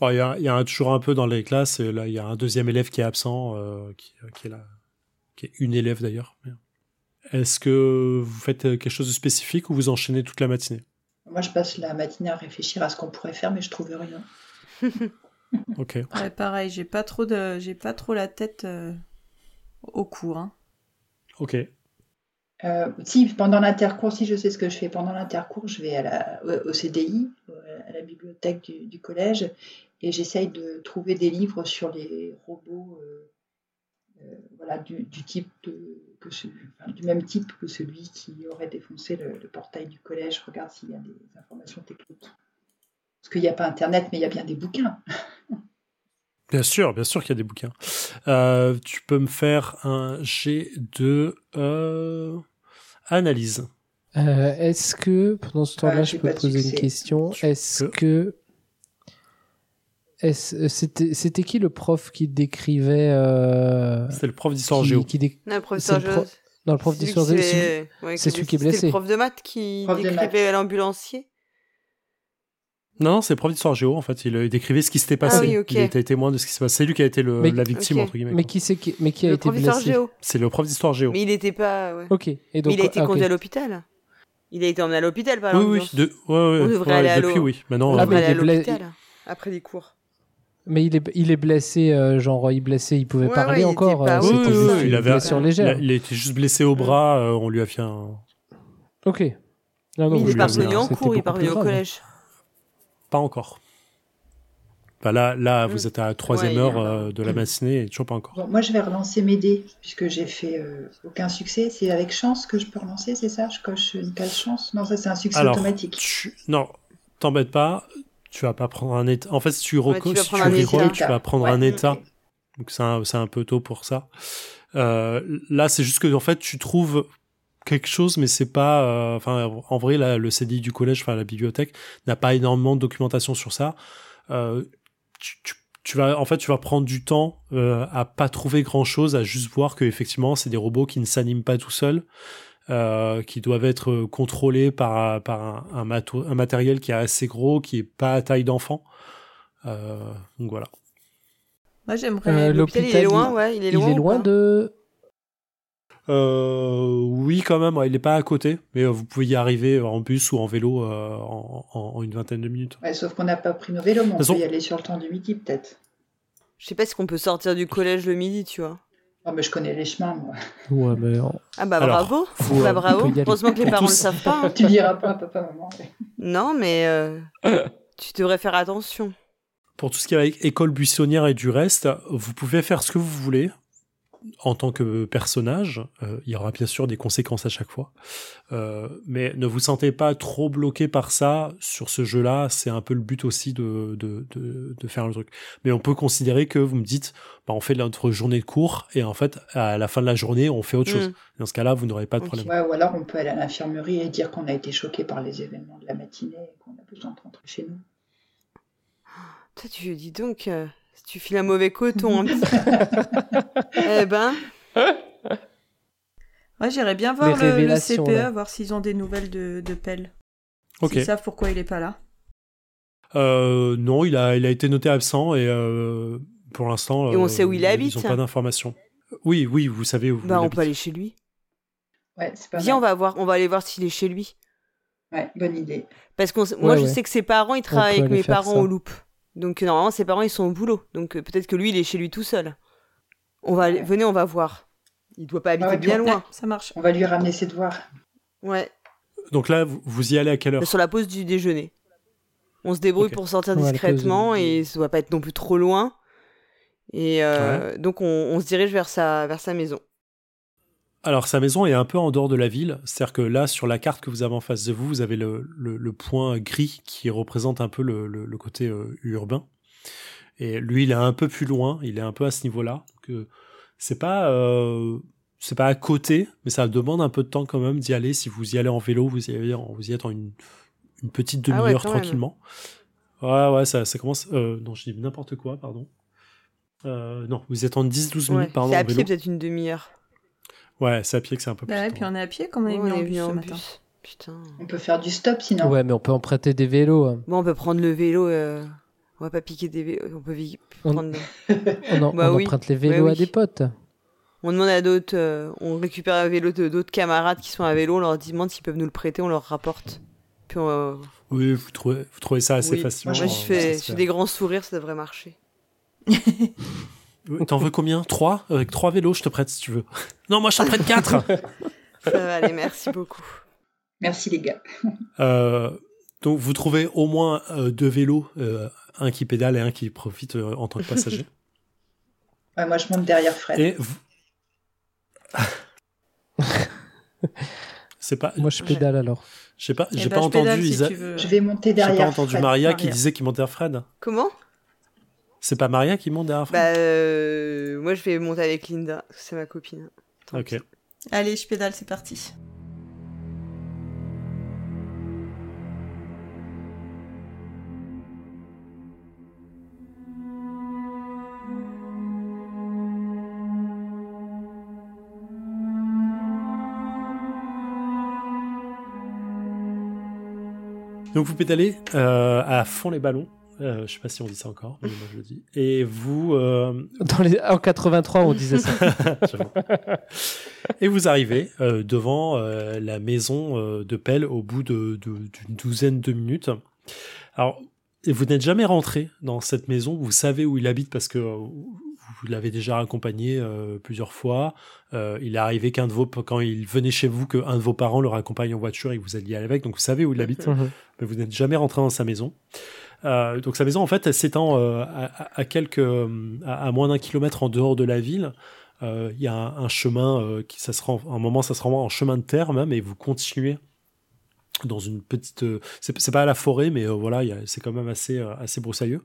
Bon, Il y, a, y a toujours un peu dans les classes. Il y a un deuxième élève qui est absent, euh, qui, qui est là, qui est une élève d'ailleurs. Est-ce que vous faites quelque chose de spécifique ou vous enchaînez toute la matinée? Moi, je passe la matinée à réfléchir à ce qu'on pourrait faire, mais je trouve rien. Ok. Ouais, pareil, j'ai pas trop de, j'ai pas trop la tête euh, au cours. hein. Ok. Euh, si, pendant l'intercours, si je sais ce que je fais pendant l'intercours, je vais à la, au, CDI, à la bibliothèque du, du collège, et j'essaye de trouver des livres sur les robots, euh, euh, voilà, du, du type de, que ce- enfin, du même type que celui qui aurait défoncé le, le portail du collège. Regarde s'il y a des informations techniques. Parce qu'il n'y a pas Internet, mais il y a bien des bouquins. Bien sûr, bien sûr qu'il y a des bouquins. Euh, tu peux me faire un jet de euh, analyse. Euh, Est-ce que, pendant ce temps-là, Ah, je peux poser une question Est-ce que. Euh, c'était, qui le prof qui décrivait. euh, C'était le prof d'histoire géo. qui dé- Non, le professeur C'est le pro- Joseph. Non, le prof C'est d'histoire géo, c'est- ouais, c'est celui qui est blessé. le prof de maths qui Prof décrivait l'ambulancier. Non, non, c'est le prof d'histoire géo en fait. Il euh, décrivait ce qui s'était passé. Ah oui, ok. Il était témoin de ce qui s'est passé. C'est lui qui a été le- Mais- la victime entre guillemets. Mais qui, c'est qui, mais qui a Le été prof d'histoire blessé géo. C'est le prof d'histoire géo. Mais il était pas. ouais. Ok. Et Mais donc, il a été ah, ok. conduit à l'hôpital. Il a été emmené à l'hôpital par Oui, oui, l'ambulance. de- ouais, ouais, On devrait ouais, aller à depuis oui. Maintenant, On Ah, devrait aller à l'hôpital après les cours. Mais il est, il est blessé, euh, genre, il est blessé, il pouvait Ouais, parler ouais, il encore. était pas- euh, Oui, oui, oui, il avait- blessure il légère. a, il été juste blessé au bras. euh, on lui a fait un. Ok. Non, non, Mais il est revenu en cours, il est plus au grave. collège. Pas encore. Bah là, là, vous Mm. êtes à la troisième Ouais, heure euh, de la matinée et toujours pas encore. Bon, moi, je vais relancer mes dés, puisque j'ai fait euh, aucun succès. C'est avec chance que je peux relancer, c'est ça? Je coche une case chance? Non, ça, c'est un succès Alors, automatique. tu- non, t'embête pas. Tu vas pas prendre un état. En fait, si tu, Ouais, tu si tu tu vas prendre Ouais, un état. Donc c'est un, un peu tôt pour ça. Euh, là, c'est juste que en fait, tu trouves quelque chose, mais c'est pas. euh, Enfin, en vrai, là, le CDI du collège, enfin la bibliothèque, n'a pas énormément de documentation sur ça. Euh, tu, tu- tu vas, en fait, tu vas prendre du temps à pas trouver grand chose, à juste voir que effectivement, c'est des robots qui ne s'animent pas tout seuls. Euh, qui doivent être contrôlés par, par un, un, mato- un matériel qui est assez gros, qui est pas à taille d'enfant. Euh, donc voilà. Moi, j'aimerais. Euh, L'hôpital, il est loin, il- ouais, il est Il loin. est de. Euh, oui, quand même, ouais, il n'est pas à côté, mais vous pouvez y arriver en bus ou en vélo euh, en, en- en une vingtaine de minutes. Ouais, sauf qu'on n'a pas pris nos vélos, mais on façon- peut y aller sur le temps du midi, peut-être. Je sais pas si on peut sortir du collège le midi, tu vois. Oh, mais je connais les chemins, moi. Ouais, mais on- Ah bah Alors, bravo, faut, bah euh, bravo. Heureusement que les parents ne le savent pas. hein. tu diras pas à papa, maman. Non, mais euh, tu devrais faire attention. Pour tout ce qui est avec école buissonnière et du reste, vous pouvez faire ce que vous voulez en tant que personnage. Euh, il y aura bien sûr des conséquences à chaque fois. Euh, mais ne vous sentez pas trop bloqué par ça sur ce jeu-là. C'est un peu le but aussi de, de, de, de faire le truc. Mais on peut considérer que vous me dites, bah, on fait notre journée de cours et en fait, à la fin de la journée, on fait autre chose. Mm. Dans ce cas-là, vous n'aurez pas de problème. Ouais, ou alors on peut aller à l'infirmerie et dire qu'on a été choqué par les événements de la matinée et qu'on a besoin de rentrer chez nous. Toi, tu dis donc, euh, tu files un mauvais coton. petit- eh ben, Moi, j'irais bien voir le, CPE, là. voir s'ils ont des nouvelles de, de Pell. Ok. S'ils savent pourquoi il est pas là. Euh, non, il a, il a été noté absent et euh, pour l'instant. Et on euh, sait où il ils- habite Ils n'ont pas d'informations. Oui, oui, vous savez où. bah il on habite. peut aller chez lui. Ouais, c'est pas Viens, on va voir, on va aller voir s'il est chez lui. Ouais, bonne idée. Parce que moi, Ouais, je sais que ses parents, ils travaillent avec mes parents ça. au loop. Donc euh, normalement, ses parents, ils sont au boulot. Donc euh, peut-être que lui, il est chez lui tout seul. On va aller... Ouais. venez, on va voir. Il doit pas habiter ouais, bien loin. Ouais, ça marche. On va lui ramener ses devoirs. Ouais. Donc là, vous, vous y allez à quelle heure? Sur la pause du déjeuner. On se débrouille pour sortir discrètement du- et ça doit pas être non plus trop loin. Et euh, donc on, on se dirige vers sa, vers sa maison. Alors, sa maison est un peu en dehors de la ville. C'est-à-dire que là, sur la carte que vous avez en face de vous, vous avez le, le- le point gris qui représente un peu le, côté euh, urbain. Et lui, il est un peu plus loin. Il est un peu à ce niveau-là. Euh, c'est pas, euh, c'est pas à côté, mais ça demande un peu de temps quand même d'y aller. Si vous y allez en vélo, vous y, allez en- vous y êtes en une, une petite Ah ouais, demi-heure même. tranquillement. Ouais, ouais, ça, ça commence. euh, non, je dis n'importe quoi, pardon. Non, vous êtes en 10-12 Ouais. minutes, pardon. C'est à pied peut-être une demi-heure. Ouais, c'est à pied que c'est un peu plus. Bah ouais, temps. puis on est à pied comme on est venu on en est bus venu ce en matin. bus. Putain. On peut faire du stop sinon. Ouais, mais on peut emprunter des vélos. hein. Bon, on peut prendre le vélo. euh, On va pas piquer des vélos. On peut vi- On- prendre. On, en- Bah on oui. emprunte les vélos Ouais, à oui. des potes. On demande à d'autres. euh, On récupère un vélo de d'autres camarades qui sont à vélo. On leur demande s'ils peuvent nous le prêter. On leur rapporte. Puis on, euh, Oui, vous trouvez, vous trouvez ça assez oui. facilement. Moi, je euh, fais, je des grands sourires. Ça devrait marcher. Euh, T'en veux combien? Trois? Avec trois vélos, je te prête si tu veux. Non, moi je t'en prête quatre Ça va aller. Merci beaucoup. Merci les gars. Euh, Donc vous trouvez au moins euh, deux vélos, euh, un qui pédale et un qui profite euh, en tant que passager. Ouais, moi je monte derrière Fred. et vous... C'est pas. Moi, je pédale alors. J'ai pas, Eh j'ai ben, pas je pédale entendu si Isa- veux. Je vais monter J'ai derrière. pas entendu Fred. Maria, qui Maria. disait qu'il montait à Fred. Comment? C'est pas Maria qui monte derrière Fred? Bah, euh, moi je vais monter avec Linda, parce que c'est ma copine. Tant Ok. pis. Allez, je pédale, c'est parti. Donc vous pédalez euh, à fond les ballons. Euh, je sais pas si on dit ça encore, mais moi je le dis. Et vous, euh, Dans les... En 83, on disait ça. Et vous arrivez euh, devant euh, la maison de Pelle au bout de- de- d'une douzaine de minutes. Alors, vous n'êtes jamais rentré dans cette maison. Vous savez où il habite parce que vous l'avez déjà accompagné plusieurs fois. Il est arrivé qu'un de vos quand il venait chez vous qu'un de vos parents le raccompagne en voiture et vous alliez avec. Donc vous savez où il habite Mhm. mais vous n'êtes jamais rentré dans sa maison. Euh, donc sa maison, en fait, elle s'étend euh, à, quelques, euh, à, moins d'un kilomètre en dehors de la ville. Il y a un, chemin qui, ça un moment, ça se rend en chemin de terre même, et vous continuez dans une petite, c'est pas à la forêt, mais voilà, c'est quand même assez, assez broussailleux.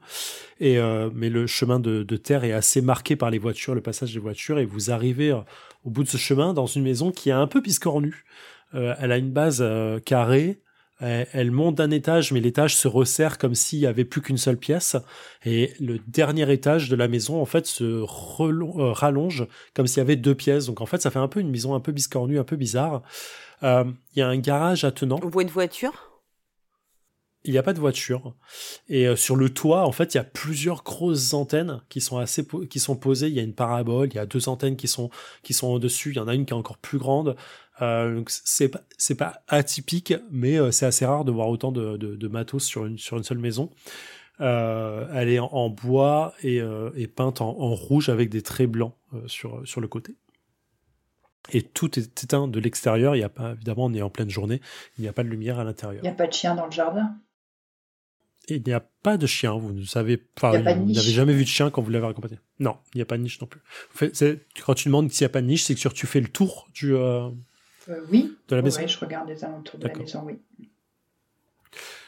Et mais le chemin de, de terre est assez marqué par les voitures, le passage des voitures, et vous arrivez au bout de ce chemin dans une maison qui est un peu biscornue. Euh, elle a une base carrée. Elle, elle monte d'un étage, mais l'étage se resserre comme s'il y avait plus qu'une seule pièce. Et le dernier étage de la maison, en fait, se euh, rallonge comme s'il y avait deux pièces. Donc, en fait, ça fait un peu une maison un peu biscornue, un peu bizarre. Euh, Il y a un garage attenant. On voit une voiture? Il n'y a pas de voiture. Et euh, sur le toit, en fait, il y a plusieurs grosses antennes qui sont assez qui sont posées. Il y a une parabole, il y a deux antennes qui sont qui sont au-dessus. Il y en a une qui est encore plus grande. Euh, donc c'est pas c'est pas atypique, mais euh, c'est assez rare de voir autant de, de, de matos sur une sur une seule maison. Euh, elle est en, en bois et, et peinte en, en rouge avec des traits blancs sur sur le côté. Et tout est éteint de l'extérieur. Il y a pas évidemment on est en pleine journée. Il n'y a pas de lumière à l'intérieur. Il n'y a pas de chien dans le jardin? Et il n'y a pas de chien, vous ne savez enfin, pas vous n'avez jamais vu de chien quand vous l'avez accompagné. Non, il n'y a pas de niche non plus. Quand tu demandes s'il n'y a pas de niche, c'est que tu fais le tour du, euh, oui. de la Ouais, maison. je regarde les alentours de la maison, oui.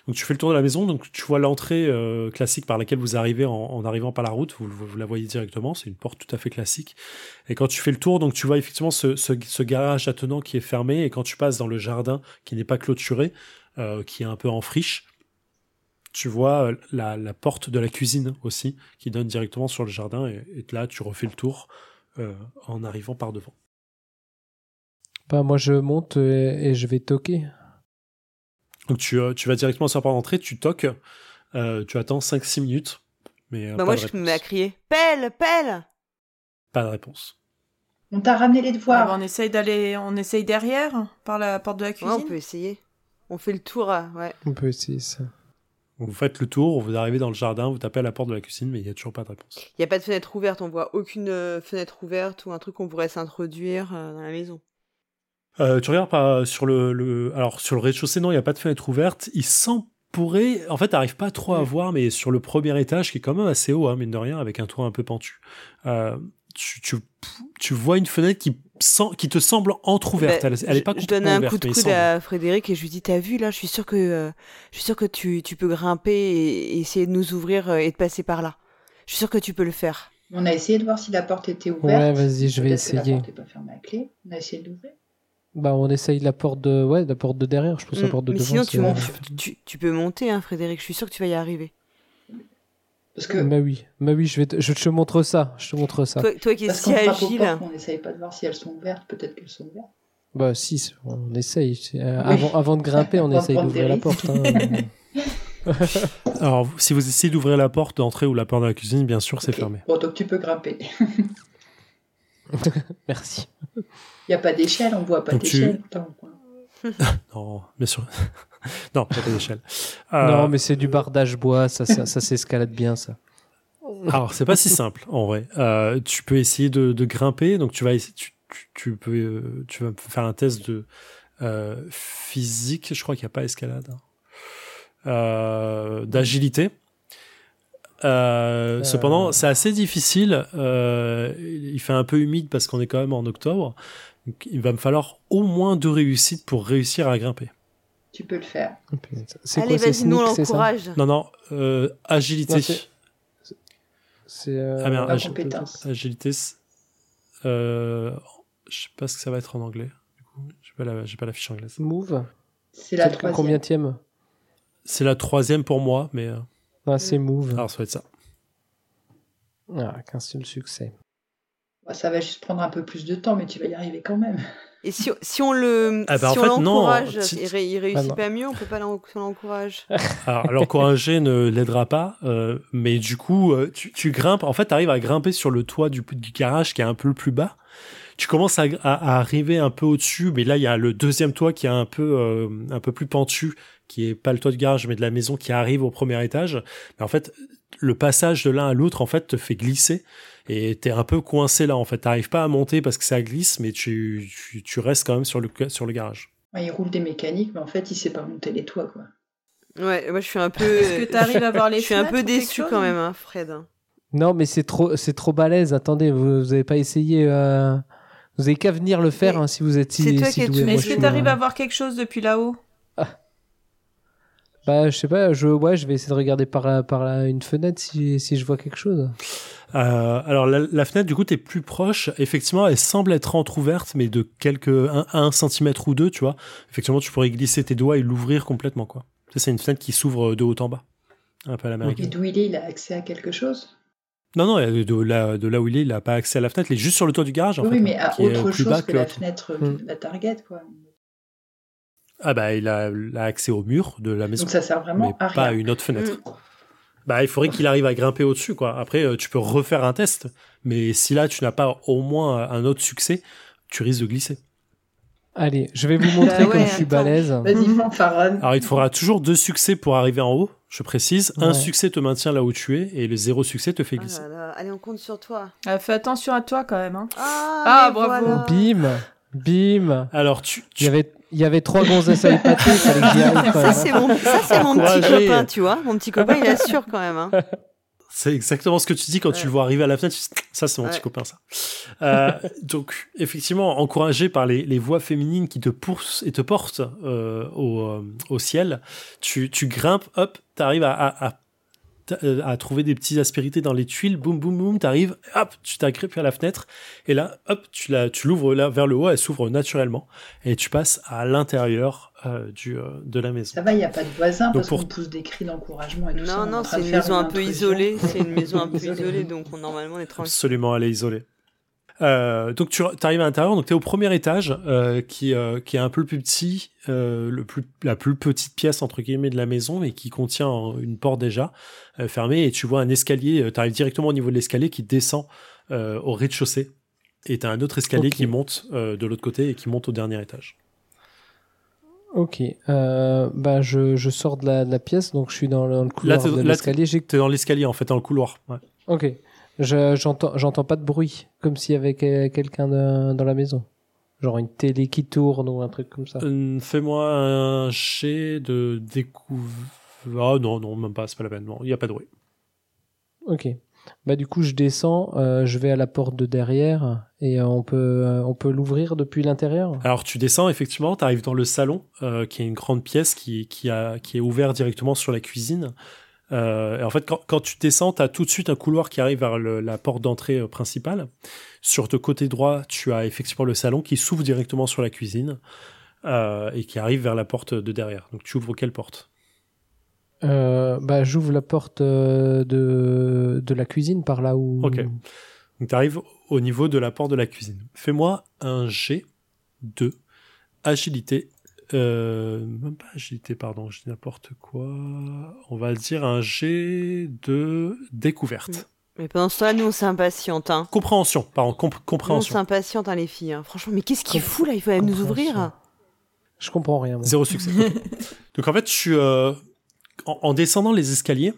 Donc tu fais le tour de la maison, donc tu vois l'entrée euh, classique par laquelle vous arrivez en, en arrivant par la route, vous, vous la voyez directement, c'est une porte tout à fait classique. Et quand tu fais le tour, donc tu vois effectivement ce, ce, ce garage attenant qui est fermé, et quand tu passes dans le jardin qui n'est pas clôturé, euh, qui est un peu en friche, tu vois la, la porte de la cuisine aussi, qui donne directement sur le jardin, et, et là tu refais le tour euh, en arrivant par devant. Bah, moi, je monte et, et je vais toquer. Donc tu, euh, tu vas directement sur la porte d'entrée, tu toques, euh, tu attends 5-6 minutes, mais euh, Bah moi je réponse. me mets à crier Pelle, pelle pas de réponse. On t'a ramené les Ah, devoirs. bah, on essaye d'aller, on essaye derrière, par la porte de la Ouais, cuisine. on peut essayer. On fait le tour, ouais. On peut essayer ça. Vous faites le tour, vous arrivez dans le jardin, vous tapez à la porte de la cuisine, mais il n'y a toujours pas de réponse. Il n'y a pas de fenêtre ouverte, on voit aucune fenêtre ouverte ou un truc qu'on pourrait s'introduire dans la maison. Euh, tu regardes pas sur le, le- alors sur le rez-de-chaussée, non, il n'y a pas de fenêtre ouverte. Il s'en pourrait, en fait, t'arrives pas trop à voir, mais sur le premier étage, qui est quand même assez haut, hein, mine de rien, avec un toit un peu pentu, euh, tu, tu, tu vois une fenêtre qui, sent, qui te semble entrouverte. Bah, elle, elle est pas je, je donne complètement un ouverte, coup de coude semble. à Frédéric et je lui dis T'as vu là, je suis sûr que, euh, je suis sûr que tu, tu peux grimper et, et essayer de nous ouvrir euh, et de passer par là. Je suis sûr que tu peux le faire. On a essayé de voir si la porte était ouverte. Ouais, vas-y, je vais essayer. La porte pas fermée à clé. On a essayé d'ouvrir. Bah, on essaye la porte de, ouais, la porte de derrière. Je pense la Mm, porte de Mais devant. sinon, tu, montes, tu, tu peux monter, hein, Frédéric. Je suis sûr que tu vas y arriver. Parce que, Bah oui, bah oui, je vais, te, je te montre ça. Je te montre ça. Toi, toi qui es si agile. portes, on n'essaye pas de voir si elles sont ouvertes. Peut-être qu'elles sont ouvertes. Bah si, on essaye. Euh, Oui. Avant, avant de grimper, on On essaye d'ouvrir la porte. hein. Alors, si vous essayez d'ouvrir la porte d'entrée ou la porte de la cuisine, bien sûr, c'est fermé. Bon, donc tu peux grimper. Merci. Il n'y a pas d'échelle, on voit pas tu- d'échelle. coin. Non, bien sûr. non, pas d'échelle. Euh, Non, mais c'est du bardage bois, ça, ça, ça s'escalade bien, ça. Alors, c'est pas si simple, en vrai. Euh, tu peux essayer de, de grimper, donc tu vas, tu, tu, tu peux, euh, tu vas faire un test de euh, physique. Je crois qu'il n'y a pas escalade. hein. Euh, D'agilité. Euh, Cependant, c'est assez difficile. Euh, il fait un peu humide parce qu'on est quand même en octobre. Donc, il va me falloir au moins deux réussites pour réussir à grimper. Tu peux le faire. C'est Allez, vas-y, nous l'encourage. Non, non, euh, agilité. Ouais, c'est- C'est. euh, Ah, merde, La agi- compétence. agilité. Euh, je sais pas ce que ça va être en anglais. Du coup, j'ai pas la, j'ai pas la fiche anglaise. Move. C'est la troisième. Combien C'est la troisième pour moi, mais euh, Ah, c'est move. alors ça va être ça. Ah, qu'un seul succès. Bah, ça va juste prendre un peu plus de temps, mais tu vas y arriver quand même. Et si, si on le Ah bah, si en on fait, non, l'encourage, si- il, ré- il Ah, réussit pas mieux, on peut pas l'en- si on l'encourage. Alors, l'encourager ne l'aidera pas, euh, mais du coup, euh, tu, tu grimpes. En fait, tu arrives à grimper sur le toit du, du garage qui est un peu plus bas. Tu commences à, à- à arriver un peu au-dessus, mais là, il y a le deuxième toit qui est un peu, euh, un peu plus pentu, qui est pas le toit du garage, mais de la maison qui arrive au premier étage. Mais en fait, le passage de l'un à l'autre, en fait, te fait glisser. Et t'es un peu coincé là, en fait. T'arrives pas à monter parce que ça glisse, mais tu, tu, tu restes quand même sur le, sur le garage. Ouais, il roule des mécaniques, mais en fait, il sait pas monter les toits, quoi. Ouais, moi je suis un peu. Est-ce que tu arrives à voir les Je suis un fenêtres peu ou quelque déçu chose quand même, hein, Fred. Non, mais c'est trop, c'est trop balèze. Attendez, vous, vous avez pas essayé. euh, Vous avez qu'à venir le faire hein, si vous êtes si, c'est toi si qui es doué. Est-ce que suis, tu arrives euh, à voir quelque chose depuis là-haut? Bah, je sais pas. Je, ouais, je vais essayer de regarder par, la- par la- une fenêtre si, si je vois quelque chose. Euh, alors la, la fenêtre du coup t'es plus proche. Effectivement, elle semble être entrouverte, mais de quelques un, un centimètre ou deux, tu vois. Effectivement, tu pourrais glisser tes doigts et l'ouvrir complètement, quoi. Ça, c'est une fenêtre qui s'ouvre de haut en bas, un peu à Et l'américaine. d'où il est, il a accès à quelque chose? Non, non, de, de là, de là où il est, il a pas accès à la fenêtre. Il est juste sur le toit du garage, en Oui, fait, mais à autre bas chose que, que la fenêtre de la Target, quoi. Ah bah, il a, il a accès au mur de la maison, Donc ça sert vraiment mais à pas à rien. une autre fenêtre. Mm. Bah, il faudrait qu'il arrive à grimper au-dessus, quoi. Après, euh, tu peux refaire un test, mais si là, tu n'as pas au moins un autre succès, tu risques de glisser. Allez, je vais vous montrer Bah comme ouais, je suis attends. balèze. Vas-y, fanfaronne. Alors, il te faudra toujours deux succès pour arriver en haut, je précise. Un succès te maintient là où tu es, et le zéro succès te fait Ah glisser. là là, Allez, on compte sur toi. Ah, Fais attention à toi quand même. Hein. Ah, Ah, bravo. voilà. Bim, bim. Alors, tu, Il tu- y avait, il y avait trois gonzesses à épater. Il fallait que j'y arrive quand Ça, c'est mon, ça, c'est mon petit copain, tu vois. Mon petit copain, il assure quand même. Hein. c'est exactement ce que tu dis quand tu le vois arriver à la fenêtre. tu Ça, c'est mon Ouais. petit copain, ça. Euh, donc, effectivement, encouragé par les, les voix féminines qui te poussent et te portent euh, au, euh, au ciel, tu, tu grimpes, hop, t'arrives à, à, à, euh, à trouver des petites aspérités dans les tuiles, boum, boum, boum, t'arrives, hop, tu t'agrippes à la fenêtre, et là, hop, tu la, tu l'ouvres là vers le haut, elle s'ouvre naturellement, et tu passes à l'intérieur euh, du, euh, de la maison. Ça va, il n'y a pas de voisins Donc parce pour- qu'on pousse des cris d'encouragement et tout ça. Non, en non, train c'est une maison un peu isolée. C'est une maison un peu Isolée. isolée, donc on, normalement on est tranquille. Absolument, elle est isolée. Euh, donc tu arrives à l'intérieur, donc tu es au premier étage euh, qui, euh, qui est un peu le plus petit, le plus, la plus petite pièce entre guillemets de la maison et qui contient une porte déjà fermée et tu vois un escalier, tu arrives directement au niveau de l'escalier qui descend au rez-de-chaussée et tu as un autre escalier qui monte de l'autre côté et qui monte au dernier étage. Ok. Bah, je, je sors de la, de la pièce, donc je suis dans le, couloir t'es- de là, l'escalier. J'ai- Tu es dans l'escalier en fait, dans le couloir. Ouais. Ok. Je, j'entends, j'entends pas de bruit, comme s'il y avait que- quelqu'un dans la maison. Genre une télé qui tourne ou un truc comme ça. Euh, Fais-moi un jet de découverte. Ah non, non, même pas, c'est pas la peine. Il n'y a pas de bruit. Ok. Bah du coup je descends, euh, je vais à la porte de derrière et euh, on peut euh, on peut l'ouvrir depuis l'intérieur. Alors tu descends effectivement, tu arrives dans le salon, qui est une grande pièce qui, qui, a, qui est ouvert directement sur la cuisine. Euh, et en fait, quand, quand tu descends, tu as tout de suite un couloir qui arrive vers le- la porte d'entrée euh, principale. Sur le côté droit, tu as effectivement le salon qui s'ouvre directement sur la cuisine euh, et qui arrive vers la porte de derrière. Donc tu ouvres quelle porte? Bah j'ouvre la porte de de la cuisine par là où. Ok. Donc tu arrives au niveau de la porte de la cuisine. Fais-moi un G de agilité. Euh, même pas agilité, pardon, je dis n'importe quoi. On va dire un G de découverte. Mais pendant ce temps-là, nous on s'impatiente. Hein. Compréhension, pardon, comp- Nous on compréhension. s'impatiente, hein, les filles. hein. Franchement, mais qu'est-ce qu'il fout là? Il faut aller nous Compréhension. ouvrir. Je comprends rien. moi. Zéro succès. Donc en fait, je suis euh, en, en descendant les escaliers.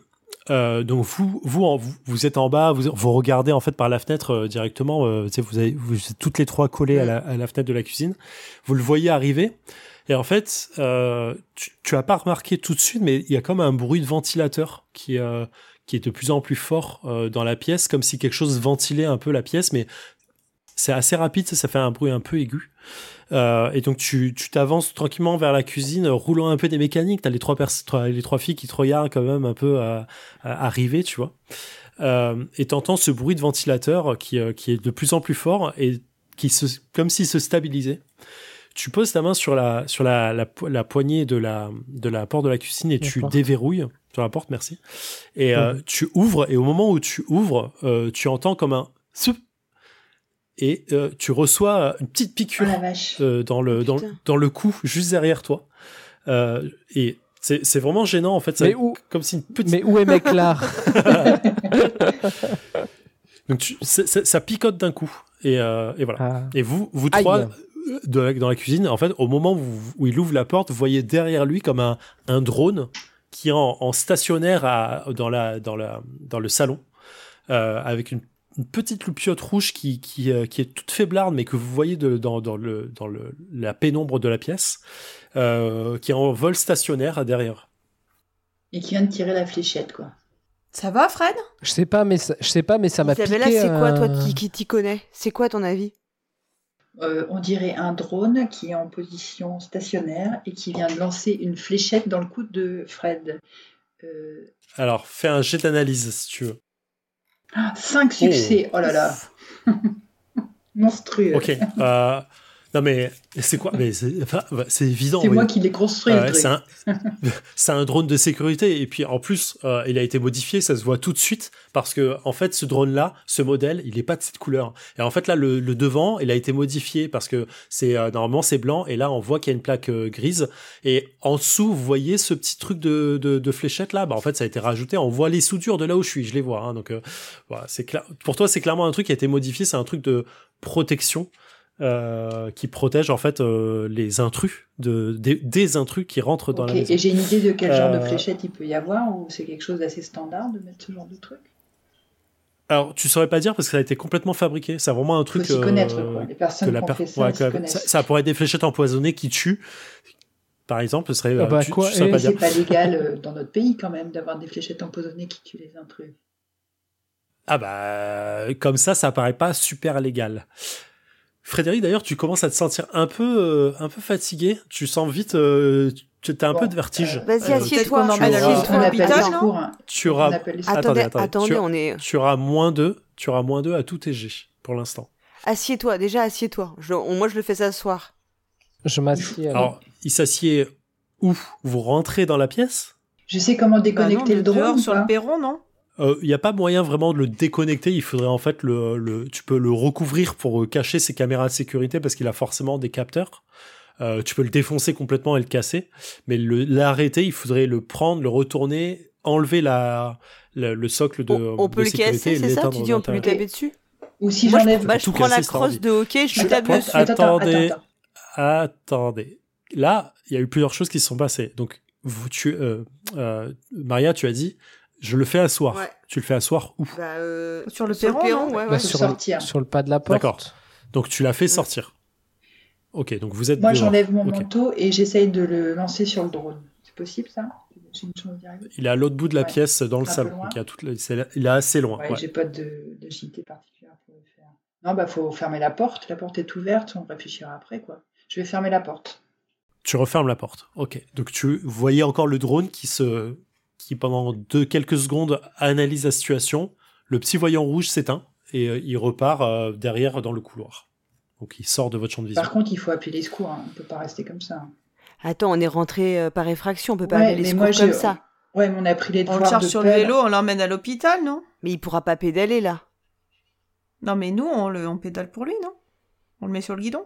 euh, donc vous, vous, en- vous, vous êtes en bas, vous, vous regardez en fait par la fenêtre euh, directement. euh, tu vous, avez, vous êtes toutes les trois collées à la, à la fenêtre de la cuisine. Vous le voyez arriver. Et en fait, euh, tu, tu as pas remarqué tout de suite, mais il y a comme un bruit de ventilateur qui, euh, qui est de plus en plus fort euh, dans la pièce, comme si quelque chose ventilait un peu la pièce, mais c'est assez rapide, ça, ça fait un bruit un peu aigu. Euh, et donc tu tu t'avances tranquillement vers la cuisine, roulant un peu des mécaniques. T'as les trois, trois les trois filles qui te regardent quand même un peu à, à arriver, tu vois. Euh, et t'entends ce bruit de ventilateur qui euh, qui est de plus en plus fort et qui se comme s'il se stabilisait. Tu poses ta main sur la sur la, la, la poignée de la de la porte de la cuisine et tu déverrouilles sur la porte, merci. Et euh, tu ouvres et au moment où tu ouvres, euh, tu entends comme un soup et euh, tu reçois une petite piqûre euh, dans le dans, dans le cou juste derrière toi. Euh, et c'est c'est vraiment gênant en fait. Ça, Mais où- comme si une petite Mais où est Meclar donc tu- ça, picote d'un coup et, euh, et voilà. Ah. Et vous, vous trois, de la- dans la cuisine, en fait, au moment où, où il ouvre la porte, vous voyez derrière lui comme un, un drone qui est en, en stationnaire à- dans, la, dans, la, dans le salon, euh, avec une, une petite loupiote rouge qui, qui, euh, qui est toute faiblarde, mais que vous voyez de- dans, dans, le, dans le, la pénombre de la pièce, euh, qui est en vol stationnaire derrière. Et qui vient de tirer la fléchette, quoi. Ça va, Fred? Je sais pas, mais ça, je sais pas, mais ça m'a piqué. Isabella, c'est quoi, toi, qui, qui t'y connais? C'est quoi ton avis? Euh, on dirait un drone qui est en position stationnaire et qui vient de lancer une fléchette dans le coude de Fred. Euh, Alors, fais un jet d'analyse si tu veux. ah, cinq succès, oh, là là, monstrueux. Ok. euh, non, mais c'est quoi Mais c'est enfin, c'est évident. C'est oui. moi qui l'ai construit. le truc. c'est un, c'est un drone de sécurité et puis en plus euh, il a été modifié, ça se voit tout de suite parce que en fait ce drone là, ce modèle, il est pas de cette couleur. Et en fait là le, le devant, il a été modifié parce que c'est euh, normalement c'est blanc et là on voit qu'il y a une plaque euh, grise et en dessous vous voyez ce petit truc de, de, de fléchette là, bah en fait ça a été rajouté. On voit les soudures de là où je suis, je les vois. hein. donc voilà, c'est clair. Pour toi c'est clairement un truc qui a été modifié, c'est un truc de protection euh, qui protège en fait euh, les intrus de des, des intrus qui rentrent dans Ok, la maison. Et j'ai une idée de quel genre de Euh, fléchette il peut y avoir ou c'est quelque chose d'assez standard de mettre ce genre de truc? Alors tu saurais pas dire parce que ça a été complètement fabriqué. C'est vraiment un faut truc s'y connaître, quoi. Les que personnes la qui ont per- fait ça, ouais, que- ça, ça pourrait être des fléchettes empoisonnées qui tuent. Par exemple, ce serait Ah bah, tu, quoi, tu pas C'est dire. pas légal euh, dans notre pays quand même d'avoir des fléchettes empoisonnées qui tuent les intrus. Ah bah comme ça, ça paraît pas super légal. Frédéric, d'ailleurs, tu commences à te sentir un peu, euh, un peu fatigué. Tu sens vite, euh, tu as un Bon, peu de vertige. euh, Vas-y, peut-être assieds-toi. Tu auras-. Attendez, Attendez, attendez. Tu- on est. tu auras moins deux, tu auras moins deux à tout tes jets pour l'instant. Assieds-toi, déjà assieds-toi. Moi, je le fais s'asseoir. Je m'assieds. alors. Il s'assied où? Vous rentrez dans la pièce? Je sais comment Bah non, déconnecter le drone. dehors sur le perron, non? Il n'y a pas moyen vraiment de le déconnecter. Il faudrait en fait le, le tu peux le recouvrir pour euh, cacher ses caméras de sécurité parce qu'il a forcément des capteurs. Euh, tu peux le défoncer complètement et le casser, mais le- l'arrêter, il faudrait le prendre, le retourner, enlever la, la- le socle de. On, on de peut le casser, c'est ça Tu dis on peut lui taper dessus Ou si je, j'enlève. bah, je prends la casser, crosse de hockey, je lui Attends, tape dessus. Attendez. attends, attends. Attendez. Là, il y a eu plusieurs choses qui se sont passées. Donc, vous, tu, euh, euh, Maria, tu as dit, je le fais asseoir. Ouais. Tu le fais asseoir où? Bah, euh, Sur le perron, non ouais, Bah, ouais. sur, sortir. Le, sur le pas de la porte. D'accord. Donc, tu l'as fait sortir. Ok, donc vous êtes. Moi, j'enlève mon manteau et j'essaye de le lancer sur le drone. C'est possible ça? Une Il est à l'autre bout de la Ouais. pièce dans le salon. Donc il, y a toute la- c'est- il est assez loin. Ouais, ouais. j'ai pas de d'agilité particulière pour le faire. Non, bah faut fermer la porte. La porte est ouverte, on réfléchira après quoi. Je vais fermer la porte. Tu refermes la porte. Ok. Donc tu voyais encore le drone qui se, qui pendant deux quelques secondes analyse la situation. Le petit voyant rouge s'éteint et euh, il repart euh, derrière dans le couloir. Donc il sort de votre champ de vision. Par contre, il faut appeler les secours. hein. On peut pas rester comme ça. Attends, on est rentré euh, par effraction, on peut pas Ouais, aller les mais secours moi, comme ça. Ouais, mais on a pris les On devoirs le charge de sur le vélo, on l'emmène à l'hôpital, non? Mais il pourra pas pédaler là. Non, mais nous, on, le, on pédale pour lui, non? On le met sur le guidon?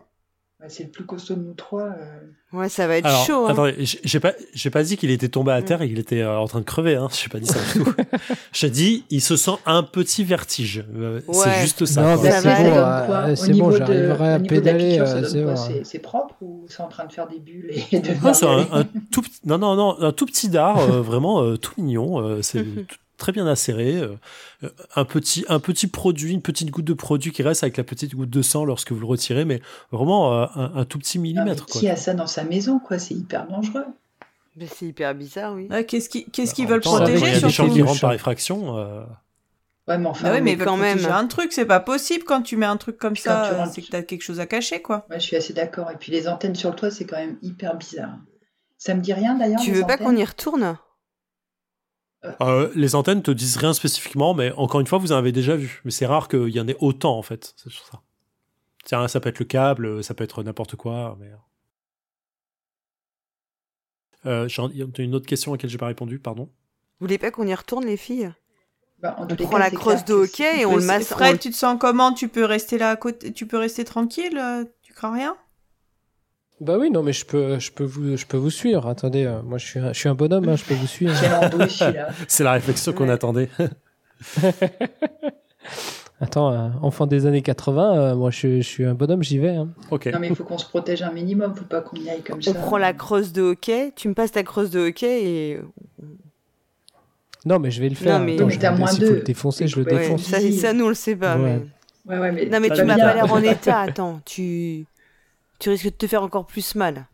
C'est le plus costaud de nous trois. euh. Ouais, ça va être Alors, chaud. hein. attendez, j'ai pas, j'ai pas dit qu'il était tombé à terre et qu'il était euh, en train de crever. Hein. J'ai pas dit ça du tout. J'ai dit, il se sent un petit vertige. Euh, C'est juste ça. Non, c'est bon, euh, c'est bon, j'arriverai à pédaler. euh, donne c'est quoi bon. C'est- C'est propre ou c'est en train de faire des bulles et de Non, c'est un, un tout petit, non, non, non, un tout petit dard, euh, vraiment euh, tout mignon. c'est t- très bien acéré. euh, euh, un petit, un petit produit, une petite goutte de produit qui reste avec la petite goutte de sang lorsque vous le retirez, mais vraiment euh, un, un tout petit Ah, millimètre. quoi. qui a ça dans sa maison quoi C'est hyper dangereux. Mais c'est hyper bizarre, oui. Ouais, Qu'est-ce qu'ils qu'est-ce Bah, qu'ils en veulent temps, protéger Il y a des gens qui rentrent par effraction. euh, Ouais, mais enfin, Bah oui, mais quand même. un truc, c'est pas possible quand tu mets un truc comme Puis ça, rentres- c'est que t'as quelque chose à cacher, quoi. ouais, je suis assez d'accord. Et puis les antennes sur le toit, c'est quand même hyper bizarre. Ça me dit rien d'ailleurs. Tu veux pas antennes qu'on y retourne? Euh, les antennes te disent rien spécifiquement, mais encore une fois, vous en avez déjà vu. Mais c'est rare qu'il y en ait autant, en fait. C'est sur ça. Tiens, ça peut être le câble, ça peut être n'importe quoi. Mais... Euh, j'ai y a une autre question à laquelle j'ai pas répondu, pardon. Vous voulez pas qu'on y retourne, les filles? Bah, On prend cas, la crosse de hockey et on le masse. c'est- Fred, on- tu te sens comment? Tu peux rester là à côté Tu peux rester tranquille euh, Tu crains rien? Bah oui, non, mais je peux, je peux vous, je peux vous suivre. Attendez, euh, moi je suis, un, je suis un bonhomme, hein, je peux vous suivre. C'est la réflexion qu'on Ouais. attendait. Attends, euh, enfant des années 80, euh, moi je, suis- je suis un bonhomme, j'y vais. hein. ok. Non, mais il faut qu'on se protège un minimum. Faut pas qu'on y aille comme ça. On prend la crosse de hockey, tu me passes ta crosse de hockey et. Non, mais je vais le faire. Non, mais- Mais je t'as vais- moins deux. défoncer, je le Ouais, défonce. ça, ça, nous on le sait pas. Ouais. Mais... Ouais, ouais, mais. Non, mais tu m'as pas l'air en état, attends. Tu... tu risques de te faire encore plus mal.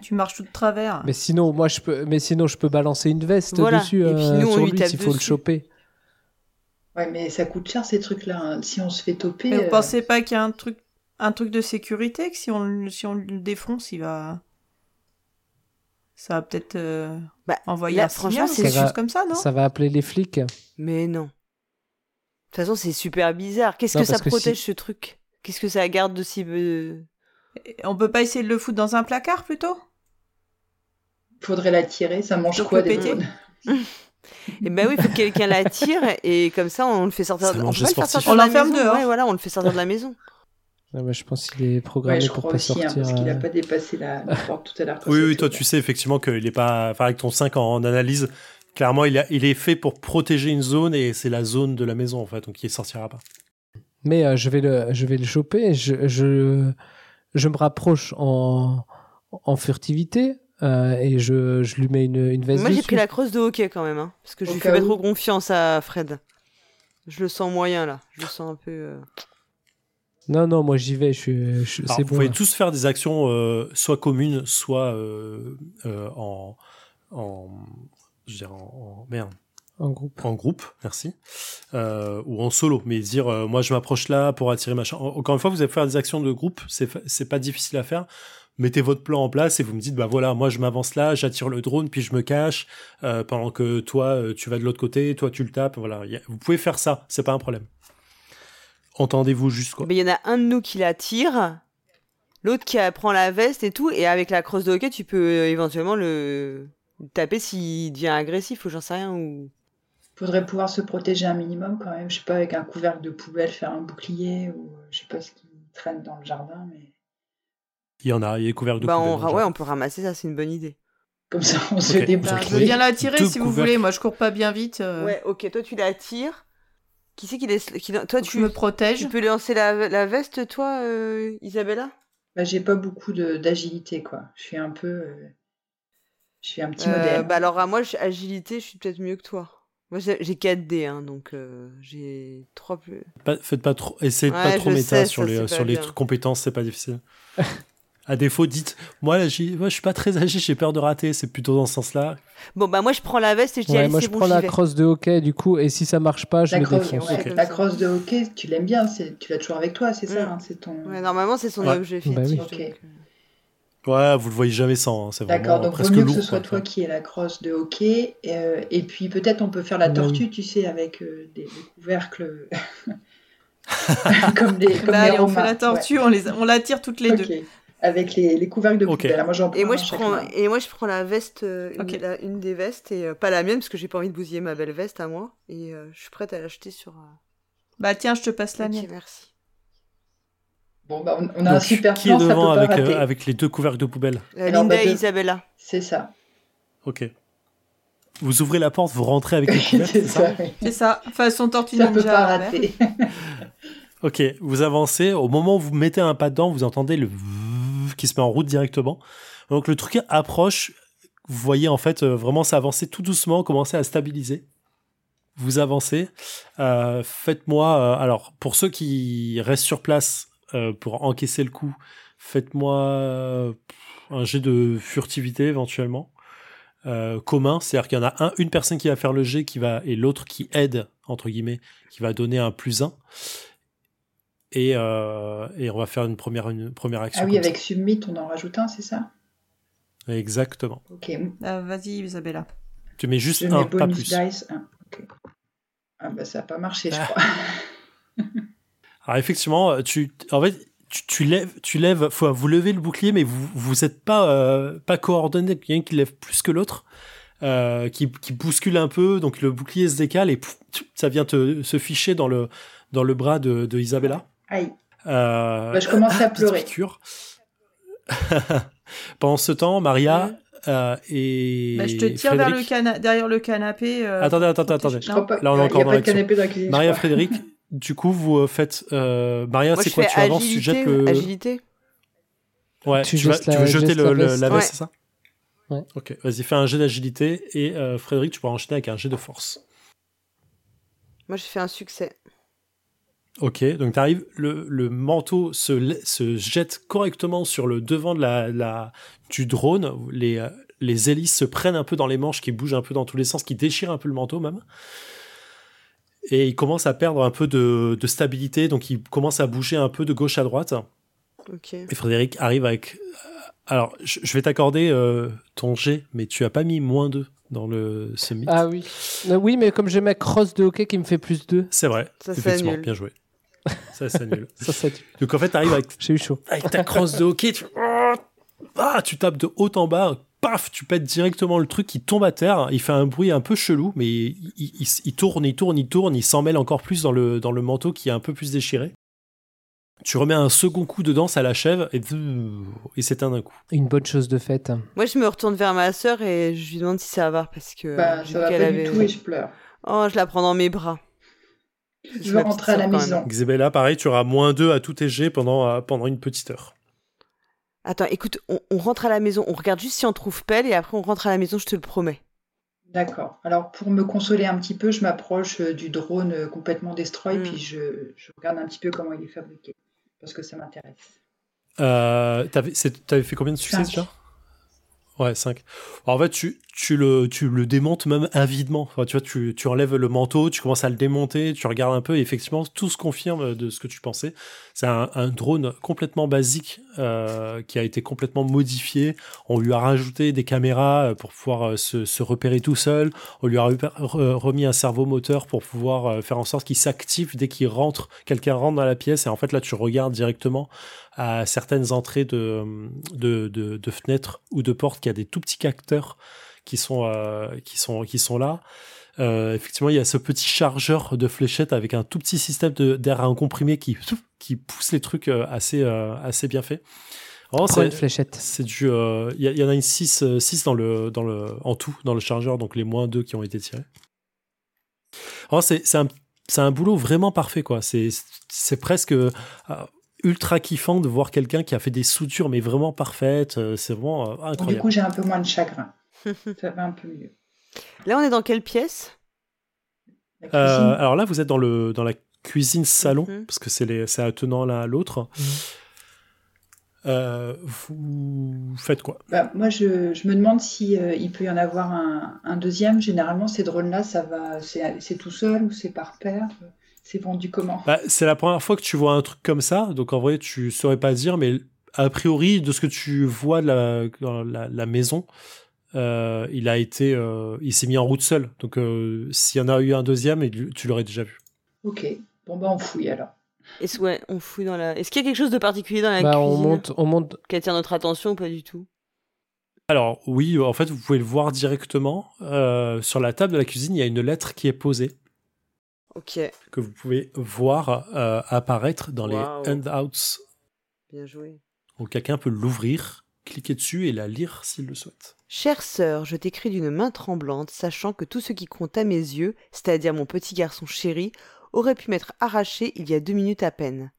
Tu marches tout de travers. Mais sinon, moi je peux, mais sinon je peux balancer une veste Voilà. dessus Et puis euh, nous, on sur lui s'il faut le choper. Ouais, mais ça coûte cher ces trucs-là. hein. Si on se fait toper. Mais vous euh, pensez pas qu'il y a un truc, un truc de sécurité que si on, le- si on le défonce, il va. Ça va peut-être euh, Bah, envoyer là, un franchement, c'est- quelque va- chose comme ça, non? Ça va appeler les flics. Mais non. De toute façon, c'est super bizarre. Qu'est-ce Non, que ça que protège si- ce truc? Qu'est-ce que ça garde de si. Et On peut pas essayer de le foutre dans un placard plutôt? Faudrait la tirer. Ça mange Donc quoi le des péter drones Eh ben oui, il faut que quelqu'un la tire et comme ça, on le fait sortir. Ça On mange peut pas sortir On l'enferme dehors. Ouais, voilà, on le fait sortir de la maison. Ah, bah, je pense qu'il est Ouais, programmé je pour crois pas aussi, hein, sortir. parce qu'il a euh, pas dépassé la, la porte tout à l'heure. Oui, oui, toi, tu sais effectivement qu'il est pas. Enfin, avec ton 5 en, en analyse, clairement, il, a- il est fait pour protéger une zone et c'est la zone de la maison, en fait, donc il sortira pas. Mais euh, je vais le, je vais le choper. Je, je, je me rapproche en, en furtivité euh, et je, je lui mets une, une veste Moi, j'ai pris la crosse de hockey quand même, hein, parce que je Au lui fais pas trop confiance à Fred. Je le sens moyen là. Je le sens un peu. euh, Non, non, moi j'y vais. Je, suis- je- Alors, vous bon. pouvez là. tous faire des actions euh, soit communes, soit euh, euh, en, en, je dirais en, en- merde, En groupe. en groupe, merci, euh, ou en solo. Mais dire, euh, moi je m'approche là pour attirer machin. En- Encore une fois, vous allez faire des actions de groupe, c'est pas difficile à faire. Mettez votre plan en place et vous me dites, bah voilà, moi je m'avance là, j'attire le drone, puis je me cache, euh, pendant que toi euh, tu vas de l'autre côté, toi tu le tapes, voilà. A- vous pouvez faire ça, c'est pas un problème. Entendez-vous juste quoi. Mais il y en a un de nous qui la tire, l'autre qui prend la veste et tout, et avec la crosse de hockey, tu peux euh, éventuellement le le taper s'il devient agressif ou j'en sais rien. Ou... Faudrait pouvoir se protéger un minimum quand même. Je sais pas, avec un couvercle de poubelle, faire un bouclier ou euh, je sais pas ce qui traîne dans le jardin, mais Il y en a, il est couvert de Bah, poubelles, on, ouais, on peut ramasser ça, c'est une bonne idée. comme ça on se Ok. Je veux bien la tirer Deux si vous voulez. Moi, je cours pas bien vite. euh, Ouais, ok, toi tu la tires. Qui c'est qui laisse. Qui... Toi, tu, me protège. tu peux lancer la, la veste, toi, euh, Isabella? Bah, j'ai pas beaucoup de- d'agilité quoi. Je suis un peu. euh, Je suis un petit Euh, modèle. Bah alors, à moi, agilité, je suis peut-être mieux que toi. Moi, j'ai j'ai 4 D, hein, donc euh, j'ai 3 plus. Pas- faites pas trop, essayez de Ouais, pas trop méta sais, sur ça, les, sur les bien. trucs compétences, c'est pas difficile. à défaut, dites, moi, là, moi, je suis pas très agile, j'ai peur de rater, c'est plutôt dans ce sens-là. Bon, bah moi, je prends la veste et je dis, Ouais, allez, moi je bon, prends la vais. crosse de hockey du coup, et si ça marche pas, je La le crosse, défonce. ouais, Ok. la crosse de hockey, tu l'aimes bien, tu l'as toujours avec toi, c'est ça Mm. hein, C'est ton. Ouais, normalement, c'est son Ouais. objet Bah oui. Euh, Ouais, vous le voyez jamais sans, hein, c'est D'accord, vraiment donc presque vaut mieux que ce soit quoi. toi qui ait la crosse de hockey. euh, et puis peut-être on peut faire la Oui. tortue, tu sais, avec euh, des, des couvercles. comme les, comme Bah, les allez, on fait la tortue, on, les, on la tire toutes les deux. Avec les, les couvercles de Ok. poubelle. Alors, Moi, j'en Et prends moi, je prends, main. et moi, je prends la veste, euh, une, la- une des vestes, et euh, pas la mienne, parce que j'ai pas envie de bousiller ma belle veste à moi. Et euh, je suis prête à l'acheter sur. euh, Bah tiens, je te passe la ok, mienne. merci. Bon, bah, on, on a un super qui plan, est ça peut devant pas avec, rater. euh, avec les deux couvercles de poubelle Euh, Alors, Linda bah, et Isabella. C'est ça. Ok. Vous ouvrez la porte, vous rentrez avec les couvercles, c'est ça oui. C'est ça, façon tortue Ça ninja. peut pas rater. Ok, vous avancez. Au moment où vous mettez un pas dedans, vous entendez le qui se met en route directement. Donc le truc approche. Vous voyez en fait euh, vraiment ça avancer tout doucement, commencer à stabiliser. Vous avancez. Euh, Faites-moi. euh, alors pour ceux qui restent sur place euh, pour encaisser le coup, faites-moi euh, un jet de furtivité éventuellement. Euh, commun, c'est-à-dire qu'il y en a un, une personne qui va faire le jet qui va et l'autre qui aide entre guillemets, qui va donner un plus 1. Et, euh, et on va faire une première, une première action. Ah oui, avec Submit, on en rajoute un, c'est ça? Exactement. Ok. Vas-y, Isabella. Tu mets juste Je un, mets pas bonus plus. dice. un. Ah bah ça n'a pas marché, je crois. Alors effectivement, tu, en fait, tu, tu lèves, tu lèves, faut, vous levez le bouclier, mais vous, vous êtes pas, euh, pas coordonné. Il y en a un qui lève plus que l'autre, euh, qui, qui bouscule un peu, donc le bouclier se décale et ça vient te, se ficher dans le, dans le bras de, de Isabella. Aïe. Euh, Bah, je commence à petite pleurer. Pendant ce temps, Maria euh, et Bah, je te tire vers le derrière le canapé. euh, Attendez, attendez, attendez. Là, on est encore dans pas de l'action. canapé dans la cuisine. je Maria. Frédéric, du coup, vous euh, faites. euh, Maria, c'est quoi Tu avances, tu jettes le. agilité. Ouais, Tu tu, vas- gestes tu la- veux jeter le, la le- veste. la veste, Ouais. c'est ça Ouais. Ok, vas-y, fais un jet d'agilité et euh, Frédéric, tu pourras enchaîner avec un jet de force. Moi, j'ai fait un succès. Ok, donc tu arrives, le, le manteau se, se jette correctement sur le devant de la, la- du drone. Les, les hélices se prennent un peu dans les manches, qui bougent un peu dans tous les sens, qui déchirent un peu le manteau même. Et il commence à perdre un peu de, de stabilité, donc il commence à bouger un peu de gauche à droite. Ok. Et Frédéric arrive avec. Alors, je, je vais t'accorder euh, ton jet, mais tu as pas mis moins 2 dans le summit. Ah oui. Euh, oui, mais comme j'ai ma crosse de hockey qui me fait plus 2, C'est vrai. Ça, c'est Effectivement, bien joué. Ça, c'est nul. ça, ça. Donc, en fait, tu arrives avec, J'ai eu chaud. avec ta crosse de hockey, tu, ah, tu tapes de haut en bas, paf, tu pètes directement le truc qui tombe à terre. Il fait un bruit un peu chelou, mais il, il- il- il tourne, il tourne, il tourne, il s'en mêle encore plus dans le, dans le manteau qui est un peu plus déchiré. Tu remets un second coup dedans, ça l'achève et, et s'éteint d'un coup. Une bonne chose de faite. Moi, je me retourne vers ma sœur et je lui demande si ça va parce que Bah, ça vu va qu'elle pas avait. du tout et je pleure. Oh, je la prends dans mes bras. Je veux ma rentrer à la maison. Isabella, pareil, tu auras moins 2 à tout tes jets pendant, pendant une petite heure. Attends, écoute, on, on rentre à la maison, on regarde juste si on trouve Pelle et après on rentre à la maison, je te le promets. D'accord. Alors pour me consoler un petit peu, je m'approche euh, du drone euh, complètement destroy, Mm. puis je, je regarde un petit peu comment il est fabriqué, parce que ça m'intéresse. Euh, T'avais fait combien de succès Cinq. déjà? Ouais, 5. En fait, tu, tu, le, tu le démontes même avidement. Tu vois, tu, tu enlèves le manteau, tu commences à le démonter, tu regardes un peu, et effectivement, tout se confirme de ce que tu pensais. C'est un, un drone complètement basique euh, qui a été complètement modifié. On lui a rajouté des caméras euh, pour pouvoir euh, se, se repérer tout seul. On lui a remis un cerveau moteur pour pouvoir euh, faire en sorte qu'il s'active dès qu'il rentre, quelqu'un rentre dans la pièce. Et en fait, là, tu regardes directement à certaines entrées de, de, de, fenêtres ou de portes qu'il y a des tout petits capteurs qui sont, euh, qui sont, qui sont là. Euh, effectivement, il y a ce petit chargeur de fléchettes avec un tout petit système de- d'air à un comprimé qui, qui pousse les trucs euh, assez, euh, assez bien fait. C'est- fléchette. c'est du. euh, Il y, en a une 6, dans le, dans le, en tout dans le chargeur, donc les moins 2 qui ont été tirés. Vraiment, c'est c'est un, c'est un boulot vraiment parfait, quoi. C'est c'est presque euh, ultra kiffant de voir quelqu'un qui a fait des soutures, mais vraiment parfaites. C'est vraiment euh, Du incroyable. coup, j'ai un peu moins de chagrin. ça va un peu mieux. Là, on est dans quelle pièce? La Euh, alors là, vous êtes dans, le, dans la cuisine salon, Mhm. parce que c'est les- c'est attenant l'un à l'autre. Mhm. Euh, vous faites quoi? Bah, moi, je, je me demande si euh, il peut y en avoir un, un deuxième. Généralement, ces drones-là, ça va, c'est c'est tout seul ou c'est par paire? C'est vendu comment? Bah, c'est la première fois que tu vois un truc comme ça, donc en vrai, tu saurais pas dire, mais a priori, de ce que tu vois de la, la maison, euh, il a été, euh, il s'est mis en route seul. Donc, euh, s'il y en a eu un deuxième, tu l'aurais déjà vu. Ok. Bon, bah, on fouille alors. Est-ce ouais, on fouille dans la. Est-ce qu'il y a quelque chose de particulier dans la Bah, on cuisine monte, on monte. qui attire notre attention ou pas du tout? Alors, oui, en fait, vous pouvez le voir directement. Euh, sur la table de la cuisine, il y a une lettre qui est posée, Ok, que vous pouvez voir euh, apparaître dans Waouh. les handouts. bien joué. Donc, quelqu'un peut l'ouvrir, cliquer dessus et la lire s'il le souhaite. Chère sœur, je t'écris d'une main tremblante, sachant que tout ce qui compte à mes yeux, c'est-à-dire mon petit garçon chéri, aurait pu m'être arraché il y a deux minutes à peine.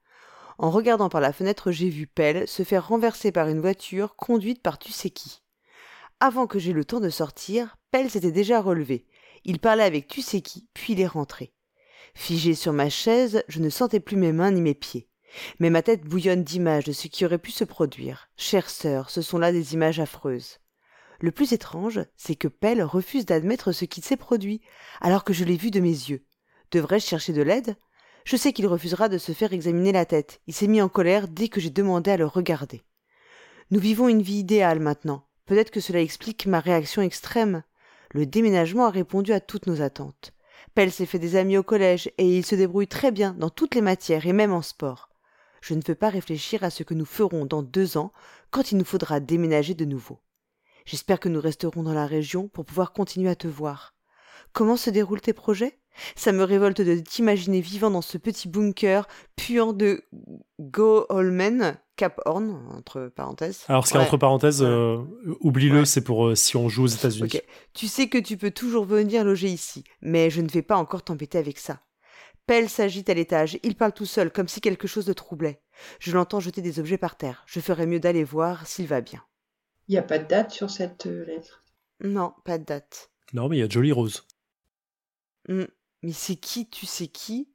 En regardant par la fenêtre, j'ai vu Pell se faire renverser par une voiture conduite par tu sais qui. Avant que j'aie le temps de sortir, Pell s'était déjà relevé. Il parlait avec tu sais qui, puis il est rentré. Figé sur ma chaise, je ne sentais plus mes mains ni mes pieds. Mais ma tête bouillonne d'images de ce qui aurait pu se produire. Chère sœur, ce sont là des images affreuses. Le plus étrange, c'est que Pell refuse d'admettre ce qui s'est produit, alors que je l'ai vu de mes yeux. Devrais-je chercher de l'aide? Je sais qu'il refusera de se faire examiner la tête. Il s'est mis en colère dès que j'ai demandé à le regarder. Nous vivons une vie idéale maintenant. Peut-être que cela explique ma réaction extrême. Le déménagement a répondu à toutes nos attentes. Pell s'est fait des amis au collège et il se débrouille très bien dans toutes les matières et même en sport. Je ne veux pas réfléchir à ce que nous ferons dans deux ans quand il nous faudra déménager de nouveau. J'espère que nous resterons dans la région pour pouvoir continuer à te voir. Comment se déroulent tes projets? Ça me révolte de t'imaginer vivant dans ce petit bunker puant de Go-Holmen, Cap Horn, entre parenthèses. Alors, ce qui est Ouais. entre parenthèses, euh, oublie-le, Ouais. c'est pour euh, si on joue aux États-Unis. Tu sais que tu peux toujours venir loger ici, mais je ne vais pas encore t'embêter avec ça. Pell s'agite à l'étage, il parle tout seul, comme si quelque chose le troublait. Je l'entends jeter des objets par terre. Je ferais mieux d'aller voir s'il va bien. Il n'y a pas de date sur cette euh, lettre? Non, pas de date. Non, mais il y a Jolly Rose. Hmm. Mais c'est qui, tu sais qui?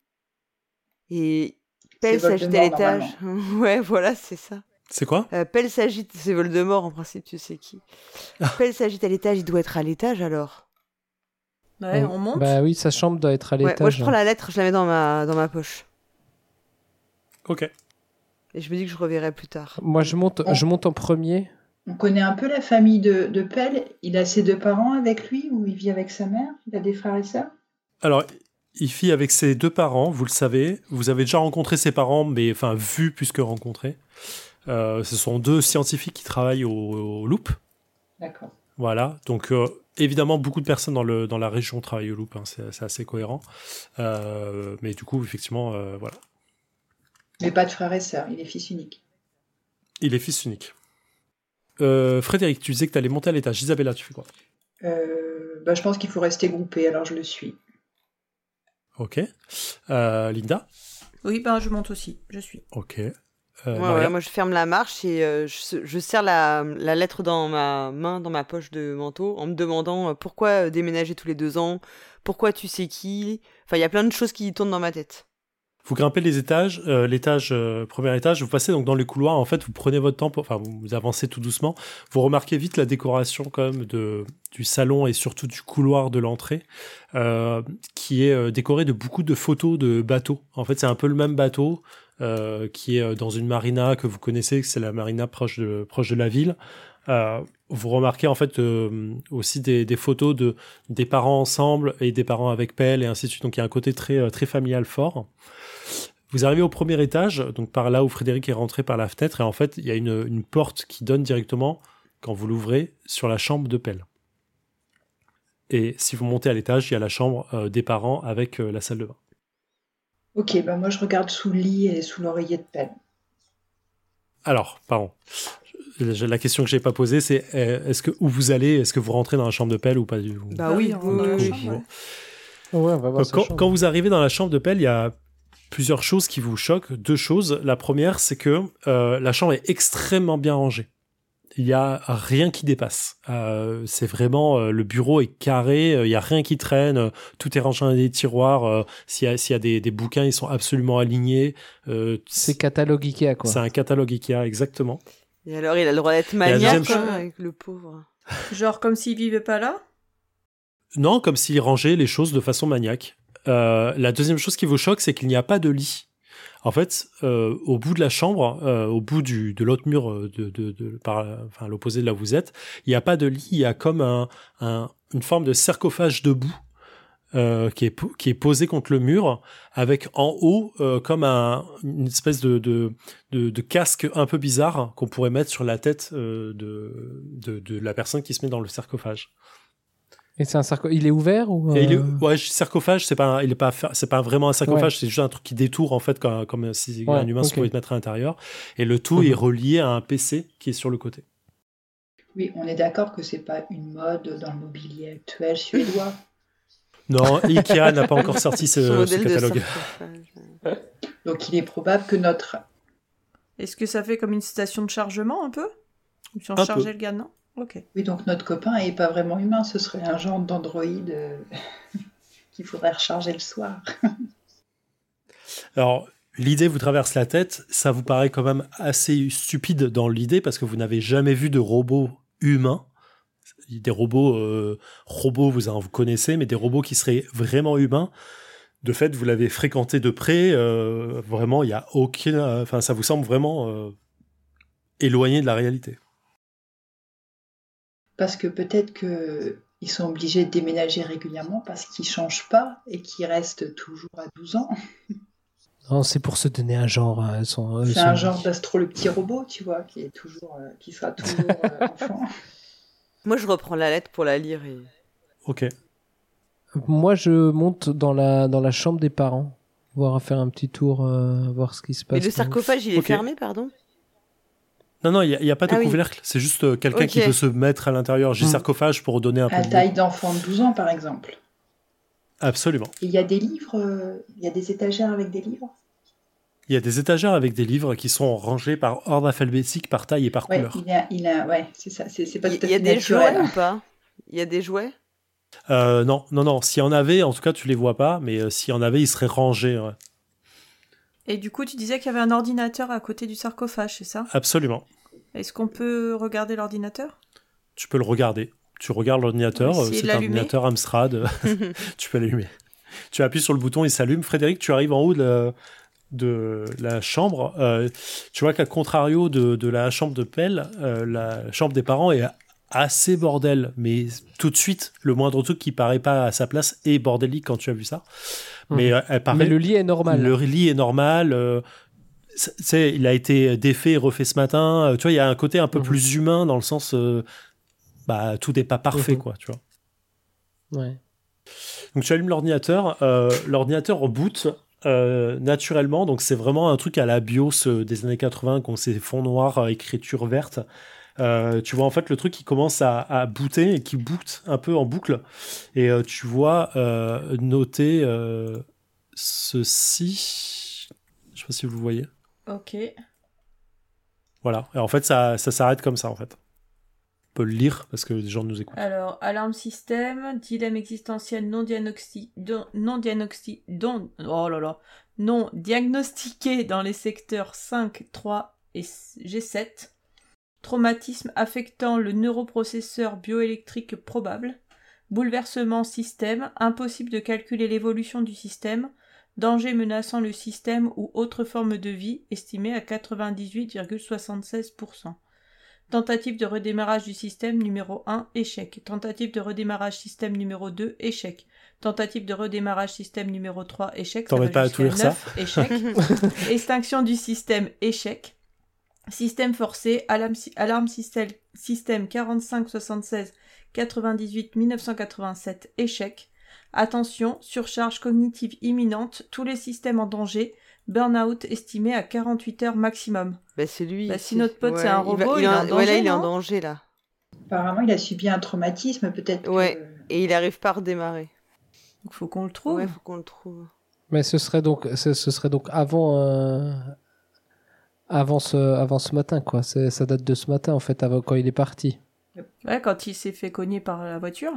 Et Pell C'est s'agite à l'étage. ouais, voilà, c'est ça. C'est quoi? Euh, Pell s'agite, c'est Voldemort en principe, tu sais qui. Pell s'agite à l'étage, il doit être à l'étage alors. Ouais, on monte. Bah oui, sa chambre doit être à Ouais, moi l'étage. je prends la lettre, je la mets dans ma, dans ma poche. Ok. Et je me dis que je reverrai plus tard. Moi, je monte, Oh. je monte en premier. On connaît un peu la famille de, de Pell. Il a ses deux parents avec lui ou il vit avec sa mère? Il a des frères et sœurs? Alors, il vit avec ses deux parents, vous le savez. Vous avez déjà rencontré ses parents, mais enfin, vu plus que rencontré. Euh, ce sont deux scientifiques qui travaillent au, au Loop. D'accord. Voilà. Donc, euh, évidemment, beaucoup de personnes dans, le, dans la région travaillent au Loop. hein, c'est c'est assez cohérent. Euh, mais du coup, effectivement, euh, voilà. Mais pas de frères et sœurs, il est fils unique. Il est fils unique. Euh, Frédéric, tu disais que tu allais monter à l'étage. Isabella, tu fais quoi? Euh, bah, je pense qu'il faut rester groupé, alors je le suis. Ok. Euh, Linda? Oui, ben je monte aussi. Je suis. Ok. Euh, Ouais, Maria ouais, moi je ferme la marche et euh, je, je serre la, la lettre dans ma main, dans ma poche de manteau, en me demandant euh, pourquoi déménager tous les deux ans, pourquoi tu sais qui? Enfin, il y a plein de choses qui tournent dans ma tête. Vous grimpez les étages, l'étage, premier étage, vous passez donc dans les couloirs, en fait, vous prenez votre temps, pour, enfin, vous avancez tout doucement, vous remarquez vite la décoration quand même de, du salon et surtout du couloir de l'entrée, qui est décoré de beaucoup de photos de bateaux. En fait, c'est un peu le même bateau euh, qui est euh, dans une marina que vous connaissez, c'est la marina proche de, la ville. Euh, vous remarquez en fait aussi des, photos de des parents ensemble et des parents avec pelle et ainsi de suite. Donc il y a un côté très familial fort. Vous arrivez au premier étage, donc par là où Frédéric est rentré par la fenêtre, et en fait, il y a une, porte qui donne directement, quand vous l'ouvrez, sur la chambre de Pelle. Et si vous montez à l'étage, il y a la chambre des parents avec la salle de bain. Ok, bah moi je regarde sous le lit et sous l'oreiller de Pell. Alors, pardon. La question que j'ai pas posée, c'est euh, est-ce que où vous allez, est-ce que vous rentrez dans la chambre de Pelle ou pas du tout? Bah oui, on chambre, ouais. Ouais, on va voir sa quand, chambre. quand vous arrivez dans la chambre de Pelle, il y a plusieurs choses qui vous choquent. Deux choses. La première, c'est que euh, la chambre est extrêmement bien rangée. Il y a rien qui dépasse. Euh, c'est vraiment euh, le bureau est carré. euh, Il y a rien qui traîne. euh, tout est rangé dans des tiroirs. euh, S'il y a, s'il y a des, des bouquins, ils sont absolument alignés. Euh, C'est catalogue Ikea, quoi. c'est un catalogue Ikea exactement. Et alors, il a le droit d'être maniaque, deuxième quoi, chose- avec le pauvre. Genre comme s'il vivait pas là? Non, comme s'il rangeait les choses de façon maniaque. Euh, la deuxième chose qui vous choque, c'est qu'il n'y a pas de lit. En fait, euh, au bout de la chambre, euh, au bout du, de l'autre mur, euh, de, de, de- par, enfin, l'opposé de là où vous êtes, il n'y a pas de lit, il y a comme un, un- une forme de sarcophage debout euh, qui, est, qui est posé contre le mur, avec en haut euh, comme un, une espèce de, de, de, de casque un peu bizarre qu'on pourrait mettre sur la tête euh, de, de la personne qui se met dans le sarcophage. Et c'est un sarco... Il est ouvert ou Et il est- euh, ouais, sarcophage, c'est pas, un- il est pas, fa- c'est pas vraiment un sarcophage, c'est juste un truc qui détourne en fait, comme, comme si Ouais, un humain se ok. pouvait te mettre à l'intérieur. Et le tout Mhm. est relié à un PC qui est sur le côté. Oui, on est d'accord que c'est pas une mode dans le mobilier actuel suédois. Non, Ikea n'a pas encore sorti ce, catalogue. Donc il est probable que notre Est-ce que ça fait comme une station de chargement un peu? Si on Un chargeait peu. le gars, non? Ok. oui donc notre copain est pas vraiment humain, ce serait un genre d'androïde euh, qu'il faudrait recharger le soir. Alors, l'idée vous traverse la tête, ça vous paraît quand même assez stupide dans l'idée parce que vous n'avez jamais vu de robots humains. Des robots, euh, robots, vous en vous connaissez, mais des robots qui seraient vraiment humains. de fait, vous l'avez fréquenté de près. euh, vraiment, il y a aucun. Enfin, ça vous semble vraiment euh, éloigné de la réalité. Parce que peut-être qu'ils sont obligés de déménager régulièrement parce qu'ils ne changent pas et qu'ils restent toujours à 12 ans. Non, c'est pour se donner un genre. euh, elles C'est un genre d'astro le petit robot, tu vois, qui, est toujours, euh, qui sera toujours euh, enfant. Moi, je reprends la lettre pour la lire. Et... Ok. Moi, je monte dans la, dans la chambre des parents, voir faire un petit tour, euh, voir ce qui se passe. Mais le sarcophage, il est fermé, pardon? Non, non, il n'y a, pas de Ah oui. couvercle. C'est juste euh, quelqu'un qui veut se mettre à l'intérieur. J'ai Hmm. sarcophage pour donner un peu À de. taille d'enfant de 12 ans, par exemple. Absolument. Et Il y a des livres, euh, il y a des étagères avec des livres? Il y a des étagères avec des livres qui sont rangés par ordre alphabétique, par taille et par Ouais, couleur. il a, il a, ouais, c'est ça, c'est c'est pas Il tout à y a des naturel. jouets ou pas? Il y a des jouets? Euh, non, non, non. S'il y en avait, en tout cas, tu les vois pas. Mais euh, s'il y en avait, ils seraient rangés. ouais. Et du coup, tu disais qu'il y avait un ordinateur à côté du sarcophage, c'est ça? Absolument. Est-ce qu'on peut regarder l'ordinateur? Tu peux le regarder. Tu regardes l'ordinateur. C'est un ordinateur Amstrad. tu peux l'allumer. Tu appuies sur le bouton, il s'allume. Frédéric, tu arrives en haut de la, de la chambre. euh, tu vois qu'à contrario de, de la chambre de Pelle, euh, la chambre des parents est assez bordel. Mais tout de suite, le moindre truc qui paraît pas à sa place est bordélique quand tu as vu ça. Mais euh, elle paraît. Mais le lit est normal. Le lit est normal. euh, c'est- il a été défait et refait ce matin. euh, tu vois, il y a un côté un peu Mhm. plus humain dans le sens. euh, bah, tout n'est pas parfait, Mhm. quoi, tu vois. Ouais. Donc tu allumes l'ordinateur, euh, l'ordinateur boot euh, naturellement, donc c'est vraiment un truc à la BIOS euh, des années 80, qu'on fonds noirs, euh, écriture verte. Euh, tu vois en fait le truc qui commence à, à booter et qui boot un peu en boucle. Et euh, tu vois euh, noter ceci. Je sais pas si vous le voyez. Ok. Voilà. Et en fait, ça, ça s'arrête comme ça en fait. On peut le lire parce que les gens nous écoutent. Alors, alarme système, dilemme existentiel non diagnostiqué, non diagnostiqué, oh là là, non diagnostiqué dans les secteurs 5, 3 et G7. Traumatisme affectant le neuroprocesseur bioélectrique probable. Bouleversement système, impossible de calculer l'évolution du système. Danger menaçant le système ou autre forme de vie, estimé à 98,76%. Tentative de redémarrage du système numéro 1, échec. Tentative de redémarrage système numéro 2, échec. Tentative de redémarrage système numéro 3, échec. T'en pas à tout lire ça 9, Échec. Extinction du système, échec. Système forcé, alarme, sy- alarme système, système 45 76 98 1987, échec. Attention, surcharge cognitive imminente, tous les systèmes en danger, burn-out estimé à 48 heures maximum. Bah, c'est lui. Bah, si c'est- notre pote, c'est un il va- robot, il, il est est en en- ouais, là, danger, il est en danger, là. Apparemment, il a subi un traumatisme, peut-être. que- Ouais. Et il arrive pas à redémarrer. Donc faut qu'on le trouve. Ouais, faut qu'on le trouve. Mais ce serait donc, ce, ce serait donc avant, euh, avant ce, avant ce matin, quoi. C'est- Ça date de ce matin, en fait, avant quand il est parti. Ouais, quand il s'est fait cogner par la voiture.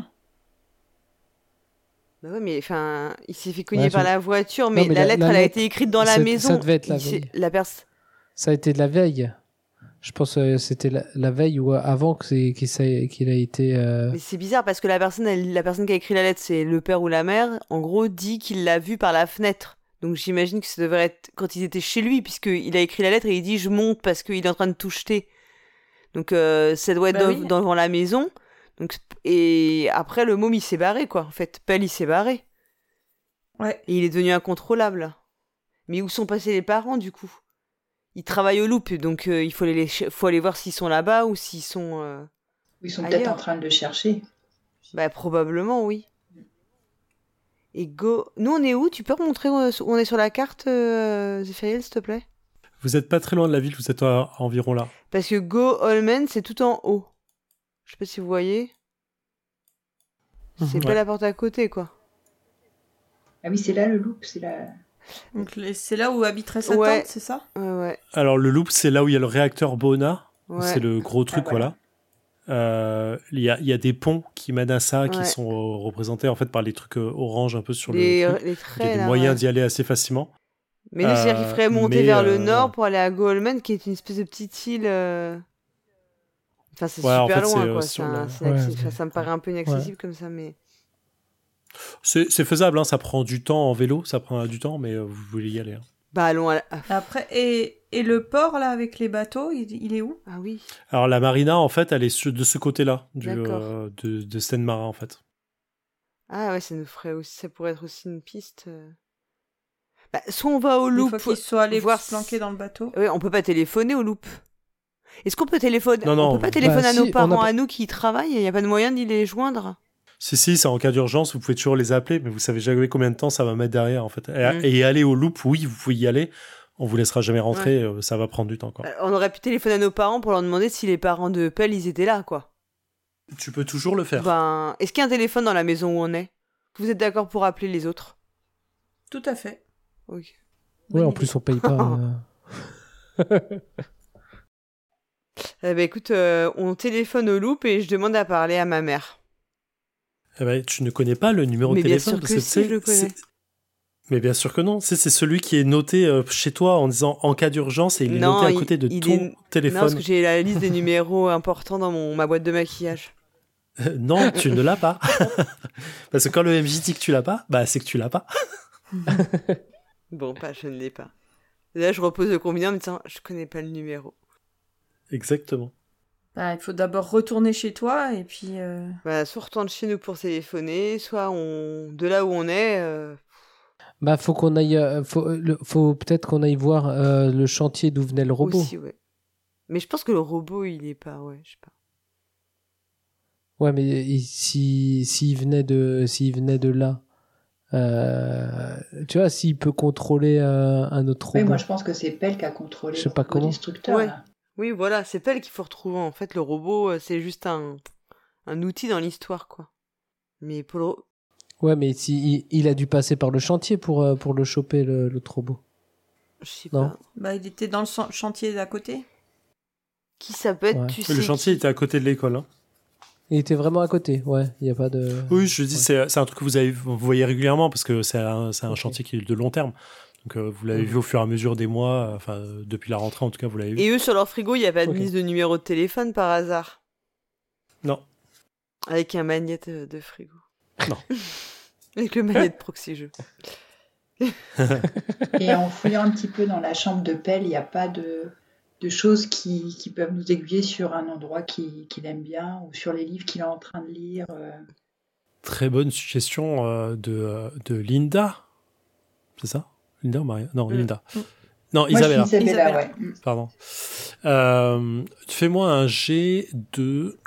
Bah ouais, mais enfin, il s'est fait cogner Ouais, par la voiture, mais, mais la, la- lettre, la elle a été écrite dans la maison. ça devait être la veille. La personne. Ça a été de la veille. Je pense que c'était la, la veille ou avant que c'est- qu'il qu'il a été. euh, Mais c'est bizarre parce que la personne, elle- la personne qui a écrit la lettre, c'est le père ou la mère. En gros, dit qu'il l'a vu par la fenêtre. Donc j'imagine que ça devrait être quand ils étaient chez lui, puisqu'il a écrit la lettre et il dit je monte parce qu'il est en train de tout jeter. Donc euh, ça doit être Bah dans- oui. devant la maison. Donc et après le môme il s'est barré quoi. En fait, Pelle il s'est barré Ouais. et il est devenu incontrôlable. Mais où sont passés les parents du coup? Ils travaillent au loop, donc euh, il faut aller, les faut aller voir s'ils sont là-bas ou s'ils sont. euh, Ils sont peut-être en train de le chercher. Bah probablement oui. Et go. Nous on est où? Tu peux remontrer où on est sur la carte, euh, Zéphiriel, s'il te plaît? Vous êtes pas très loin de la ville, vous êtes à- environ là. Parce que Go Holmen c'est tout en haut. Je sais pas si vous voyez. C'est Mhm. pas la porte à côté quoi. Ah oui, c'est là le loop, c'est là. Donc c'est là où habiterait sa Ouais. tante, c'est ça? Ouais ouais. Alors le loop, c'est là où il y a le réacteur Bona. ouais. C'est le gros truc, Ah, voilà. Euh, Il y, a, il y a des ponts qui mènent à ça, qui sont euh, représentés en fait par les trucs euh, orange un peu sur les, le truc. les Il y traits a des là. moyens ouais. d'y aller assez facilement. Mais nous, c'est-à-dire qu'il ferait monter mais, vers le nord pour aller à Go Holmen, qui est une espèce de petite île. euh, Enfin, c'est Ouais, en super fait, loin, euh, quoi. un- le- Ouais, Enfin, ça me paraît un peu inaccessible comme ça, mais. C'est faisable, hein, ça prend du temps en vélo, ça prend du temps, mais vous voulez y aller. hein. Bah allons à la... ah, Après, et, et le port, là, avec les bateaux, il, il est où? Ah oui. Alors la marina, en fait, elle est de ce côté-là, euh, de, de Seine-Marin, en fait. Ah ouais, ça nous ferait aussi, ça pourrait être aussi une piste. euh. Bah, soit on va au Une loop. fois soient allés voir se planquer dans le bateau. Ouais, on peut pas téléphoner au loop. Est-ce qu'on peut téléphoner? Non, non. On peut pas téléphoner Bah, à nos si, parents, a à nous qui travaillent. Il y a pas de moyen d'y les joindre? Si, si, c'est en cas d'urgence, vous pouvez toujours les appeler, mais vous savez jamais combien de temps ça va mettre derrière, en fait. Et, Mm. et aller au loop, oui, vous pouvez y aller. On vous laissera jamais rentrer, euh, ça va prendre du temps, quoi. Euh, On aurait pu téléphoner à nos parents pour leur demander si les parents de Pell ils étaient là, quoi. Tu peux toujours le faire. Ben, est-ce qu'il y a un téléphone dans la maison où on est? Vous êtes d'accord pour appeler les autres? Tout à fait. Ok. Ouais, en plus, on paye pas. euh, Eh ben écoute, euh, on téléphone au loop et je demande à parler à ma mère. Eh ben, tu ne connais pas le numéro Mais de bien téléphone sûr parce que que si, je le connais. Mais bien sûr que non. C'est celui qui est noté euh, chez toi en disant en cas d'urgence et il est noté à côté de ton est- Non, parce téléphone. que j'ai la liste des numéros importants dans mon, ma boîte de maquillage. Euh, non, tu ne l'as pas. parce que quand le MJ dit que tu l'as pas, bah c'est que tu l'as pas. Bon, pas, je ne l'ai pas. Là, je repose le combiné en me disant, je connais pas le numéro. Exactement. Bah, il faut d'abord retourner chez toi et puis. euh, Bah, soit on retourne chez nous pour téléphoner, soit on, de là où on est, euh, Bah, faut qu'on aille. euh, Faut, euh, faut peut-être qu'on aille voir euh, le chantier d'où venait le robot. aussi, ouais. Mais je pense que le robot, il est pas, ouais, je sais pas. Ouais, mais il- si s'il venait de s'il venait de là, euh, tu vois, s'il peut contrôler euh, un autre Oui, robot. moi je pense que c'est Pell qui a contrôlé Je sais le pas robot comment. destructeur. Ouais. là. Oui, voilà, c'est Pell qu'il faut retrouver. En fait, le robot, euh, c'est juste un, un outil dans l'histoire, quoi. Mais pour le... Ouais, mais si, il, il a dû passer par le chantier pour euh, pour le choper le- l'autre robot. Je sais Non. pas. Bah, il était dans le chan- chantier d'à côté. Qui ça peut être, Ouais. tu sais le chantier qui était à côté de l'école. hein. Il était vraiment à côté. Ouais, il y a pas de. Oui, je dis, Ouais. c'est c'est un truc que vous, avez, vous voyez régulièrement parce que c'est un, c'est un Ok. chantier qui est de long terme. Donc euh, vous l'avez Mhm. vu au fur et à mesure des mois, euh, enfin euh, depuis la rentrée en tout cas, vous l'avez vu. Et eux, sur leur frigo, il n'y a pas de liste de numéro de téléphone par hasard? Non. Avec un magnète de frigo. Non. Avec le magnète proxy jeu. Et en fouillant un petit peu dans la chambre de Pell, il n'y a pas de, de choses qui, qui peuvent nous aiguiller sur un endroit qui- qu'il aime bien ou sur les livres qu'il est en train de lire. euh? Très bonne suggestion euh, de, de Linda. C'est ça? Linda ou Maria? Non, Mm. Linda. Mm. Non, Moi, je Isabella. suis Isabella, Isabella. ouais. Mm. Pardon. Euh, Fais-moi un G de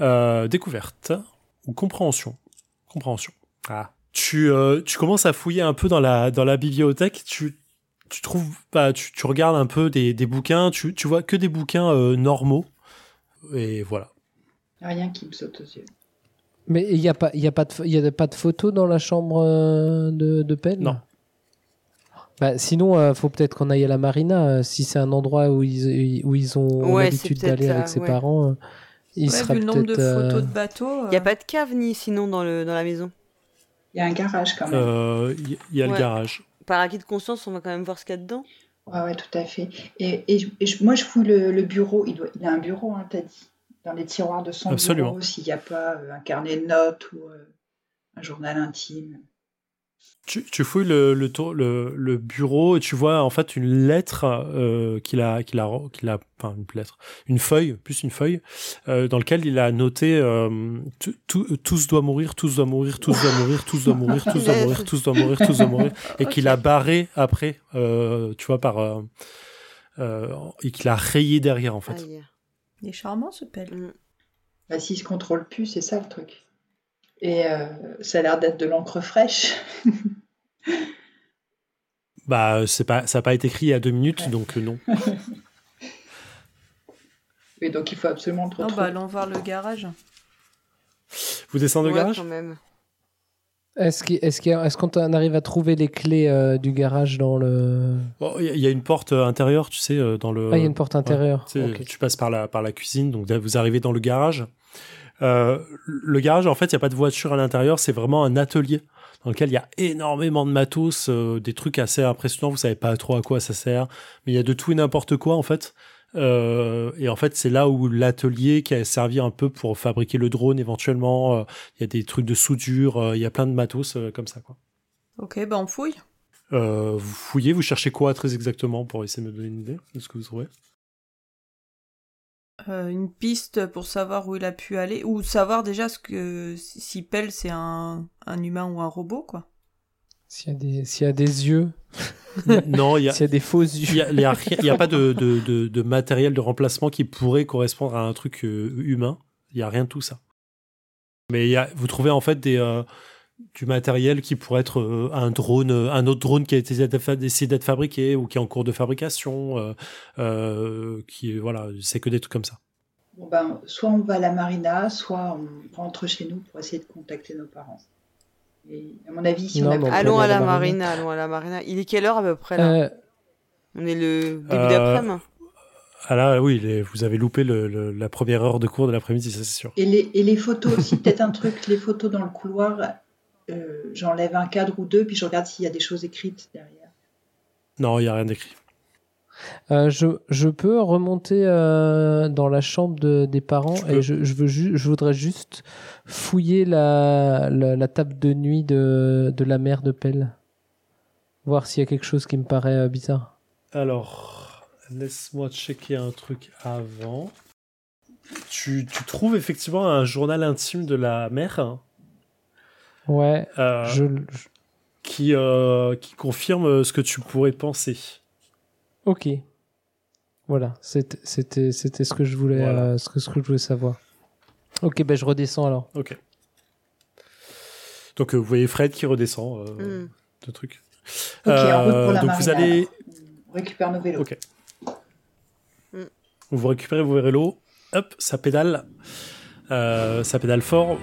euh, découverte ou compréhension. Compréhension. Ah. Tu, euh, tu commences à fouiller un peu dans la, dans la bibliothèque. Tu, tu trouves, bah, tu, tu regardes un peu des, des bouquins. Tu, tu vois que des bouquins euh, normaux. Et voilà. Rien qui me saute aux yeux. Mais il y a pas il y a pas de il y a pas de photo dans la chambre de de Pell Non. Bah, sinon, euh, faut peut-être qu'on aille à la marina. euh, si c'est un endroit où ils, où ils ont Ouais, l'habitude c'est peut-être d'aller avec ses ouais. parents, euh, il Ouais, sera vu le nombre de peut-être. euh, photos de bateaux. Il n'y a euh, pas de cave ni sinon dans, le, dans la maison. Il y a un garage quand même. Euh, Il y, a le garage. Par acquis de conscience, on va quand même voir ce qu'il y a dedans. Ouais, ouais, tout à fait. Et, et je- et je- moi, je fouille le, le bureau. Il, doit, il a un bureau, hein, t'as dit. Dans les tiroirs de son Absolument. bureau, s'il n'y a pas euh, un carnet de notes ou euh, un journal intime. Tu, tu fouilles le, le, tour- le, le bureau et tu vois en fait une lettre euh, qu'il a, qu'il a, qu'il a, enfin une lettre, une feuille, plus une feuille, euh, dans lequel il a noté euh, tous doivent mourir, tous doivent mourir, tous doivent mourir, tous doivent mourir, tous doivent mourir, tous doivent mourir, tous doivent mourir, et qu'il a barré après, euh, tu vois par, euh, euh, et qu'il a rayé derrière en fait. Il est charmant ce pelle. Mm. Bah, s'il se contrôle plus, c'est ça le truc. Et euh, ça a l'air d'être de l'encre fraîche. Bah c'est pas, ça n'a pas été écrit il y a deux minutes, Ouais. donc euh, non. Et donc, il faut absolument le Non, retrouver. bah allons voir le garage. Vous descendez au Ouais, garage? quand même. Est-ce qu'il- est-ce qu'il y a- est-ce qu'on arrive à trouver les clés euh, du garage dans le. Bon, Il y, a- il y a une porte euh, intérieure, tu sais, euh, dans le. Ah, il y a une porte intérieure. Tu, sais, tu passes par la, par la cuisine, donc vous arrivez dans le garage. Euh, le garage, en fait, il n'y a pas de voiture à l'intérieur, c'est vraiment un atelier dans lequel il y a énormément de matos, euh, des trucs assez impressionnants, vous savez pas trop à quoi ça sert, mais il y a de tout et n'importe quoi, en fait. Euh, et en fait, c'est là où l'atelier qui a servi un peu pour fabriquer le drone éventuellement. Il y a des trucs de soudure, il y a plein de matos comme ça, quoi. Ok, bah on fouille. Vous fouillez, vous cherchez quoi très exactement pour essayer de me donner une idée de ce que vous trouvez? Euh, une piste pour savoir où il a pu aller, ou savoir déjà ce que si Pell c'est un, un humain ou un robot, quoi. S'il y, a des- s'il y a des yeux, Non, il y a, s'il y a des faux il yeux. il y a rien- il y a pas de, de, de, de matériel de remplacement qui pourrait correspondre à un truc euh, humain. Il y a rien de tout ça. Mais il y a, vous trouvez en fait des, euh, du matériel qui pourrait être euh, un drone, euh, un autre drone qui a été essayé d'être fabriqué ou qui est en cours de fabrication. euh, euh, qui voilà, c'est que des trucs comme ça. Bon ben, soit on va à la marina, soit on rentre chez nous pour essayer de contacter nos parents. Et à mon avis, si Non, on a Allons à la marina, allons à la marina. Il est quelle heure à peu près là? Euh, On est le début Euh, d'après-midi Ah là, oui, les- vous avez loupé le- le- la première heure de cours de l'après-midi, ça c'est sûr. Et les, et les photos aussi, peut-être un truc, les photos dans le couloir, euh, j'enlève un cadre ou deux, puis je regarde s'il y a des choses écrites derrière. Non, il y a rien d'écrit. Euh, je, je peux remonter euh, dans la chambre de- des parents et je, je, veux ju- je voudrais juste fouiller la, la, la table de nuit de, de la mère de Pelle. Voir s'il y a quelque chose qui me paraît euh, bizarre. Alors, laisse-moi checker un truc avant. Tu, tu trouves effectivement un journal intime de la mère? hein, Ouais, euh, je, qui, euh, qui confirme ce que tu pourrais penser. Ok. Voilà, c'était ce que je voulais Voilà. euh, ce que ce que je voulais savoir. Ok, ben je redescends alors. Ok. Donc euh, vous voyez Fred qui redescend euh, Hmm. de truc. Ok, en route Euh, pour la donc vous allez. On récupère nos vélos. Ok. Mm. vous récupérez vos vélos, hop, ça pédale, Euh, ça pédale fort.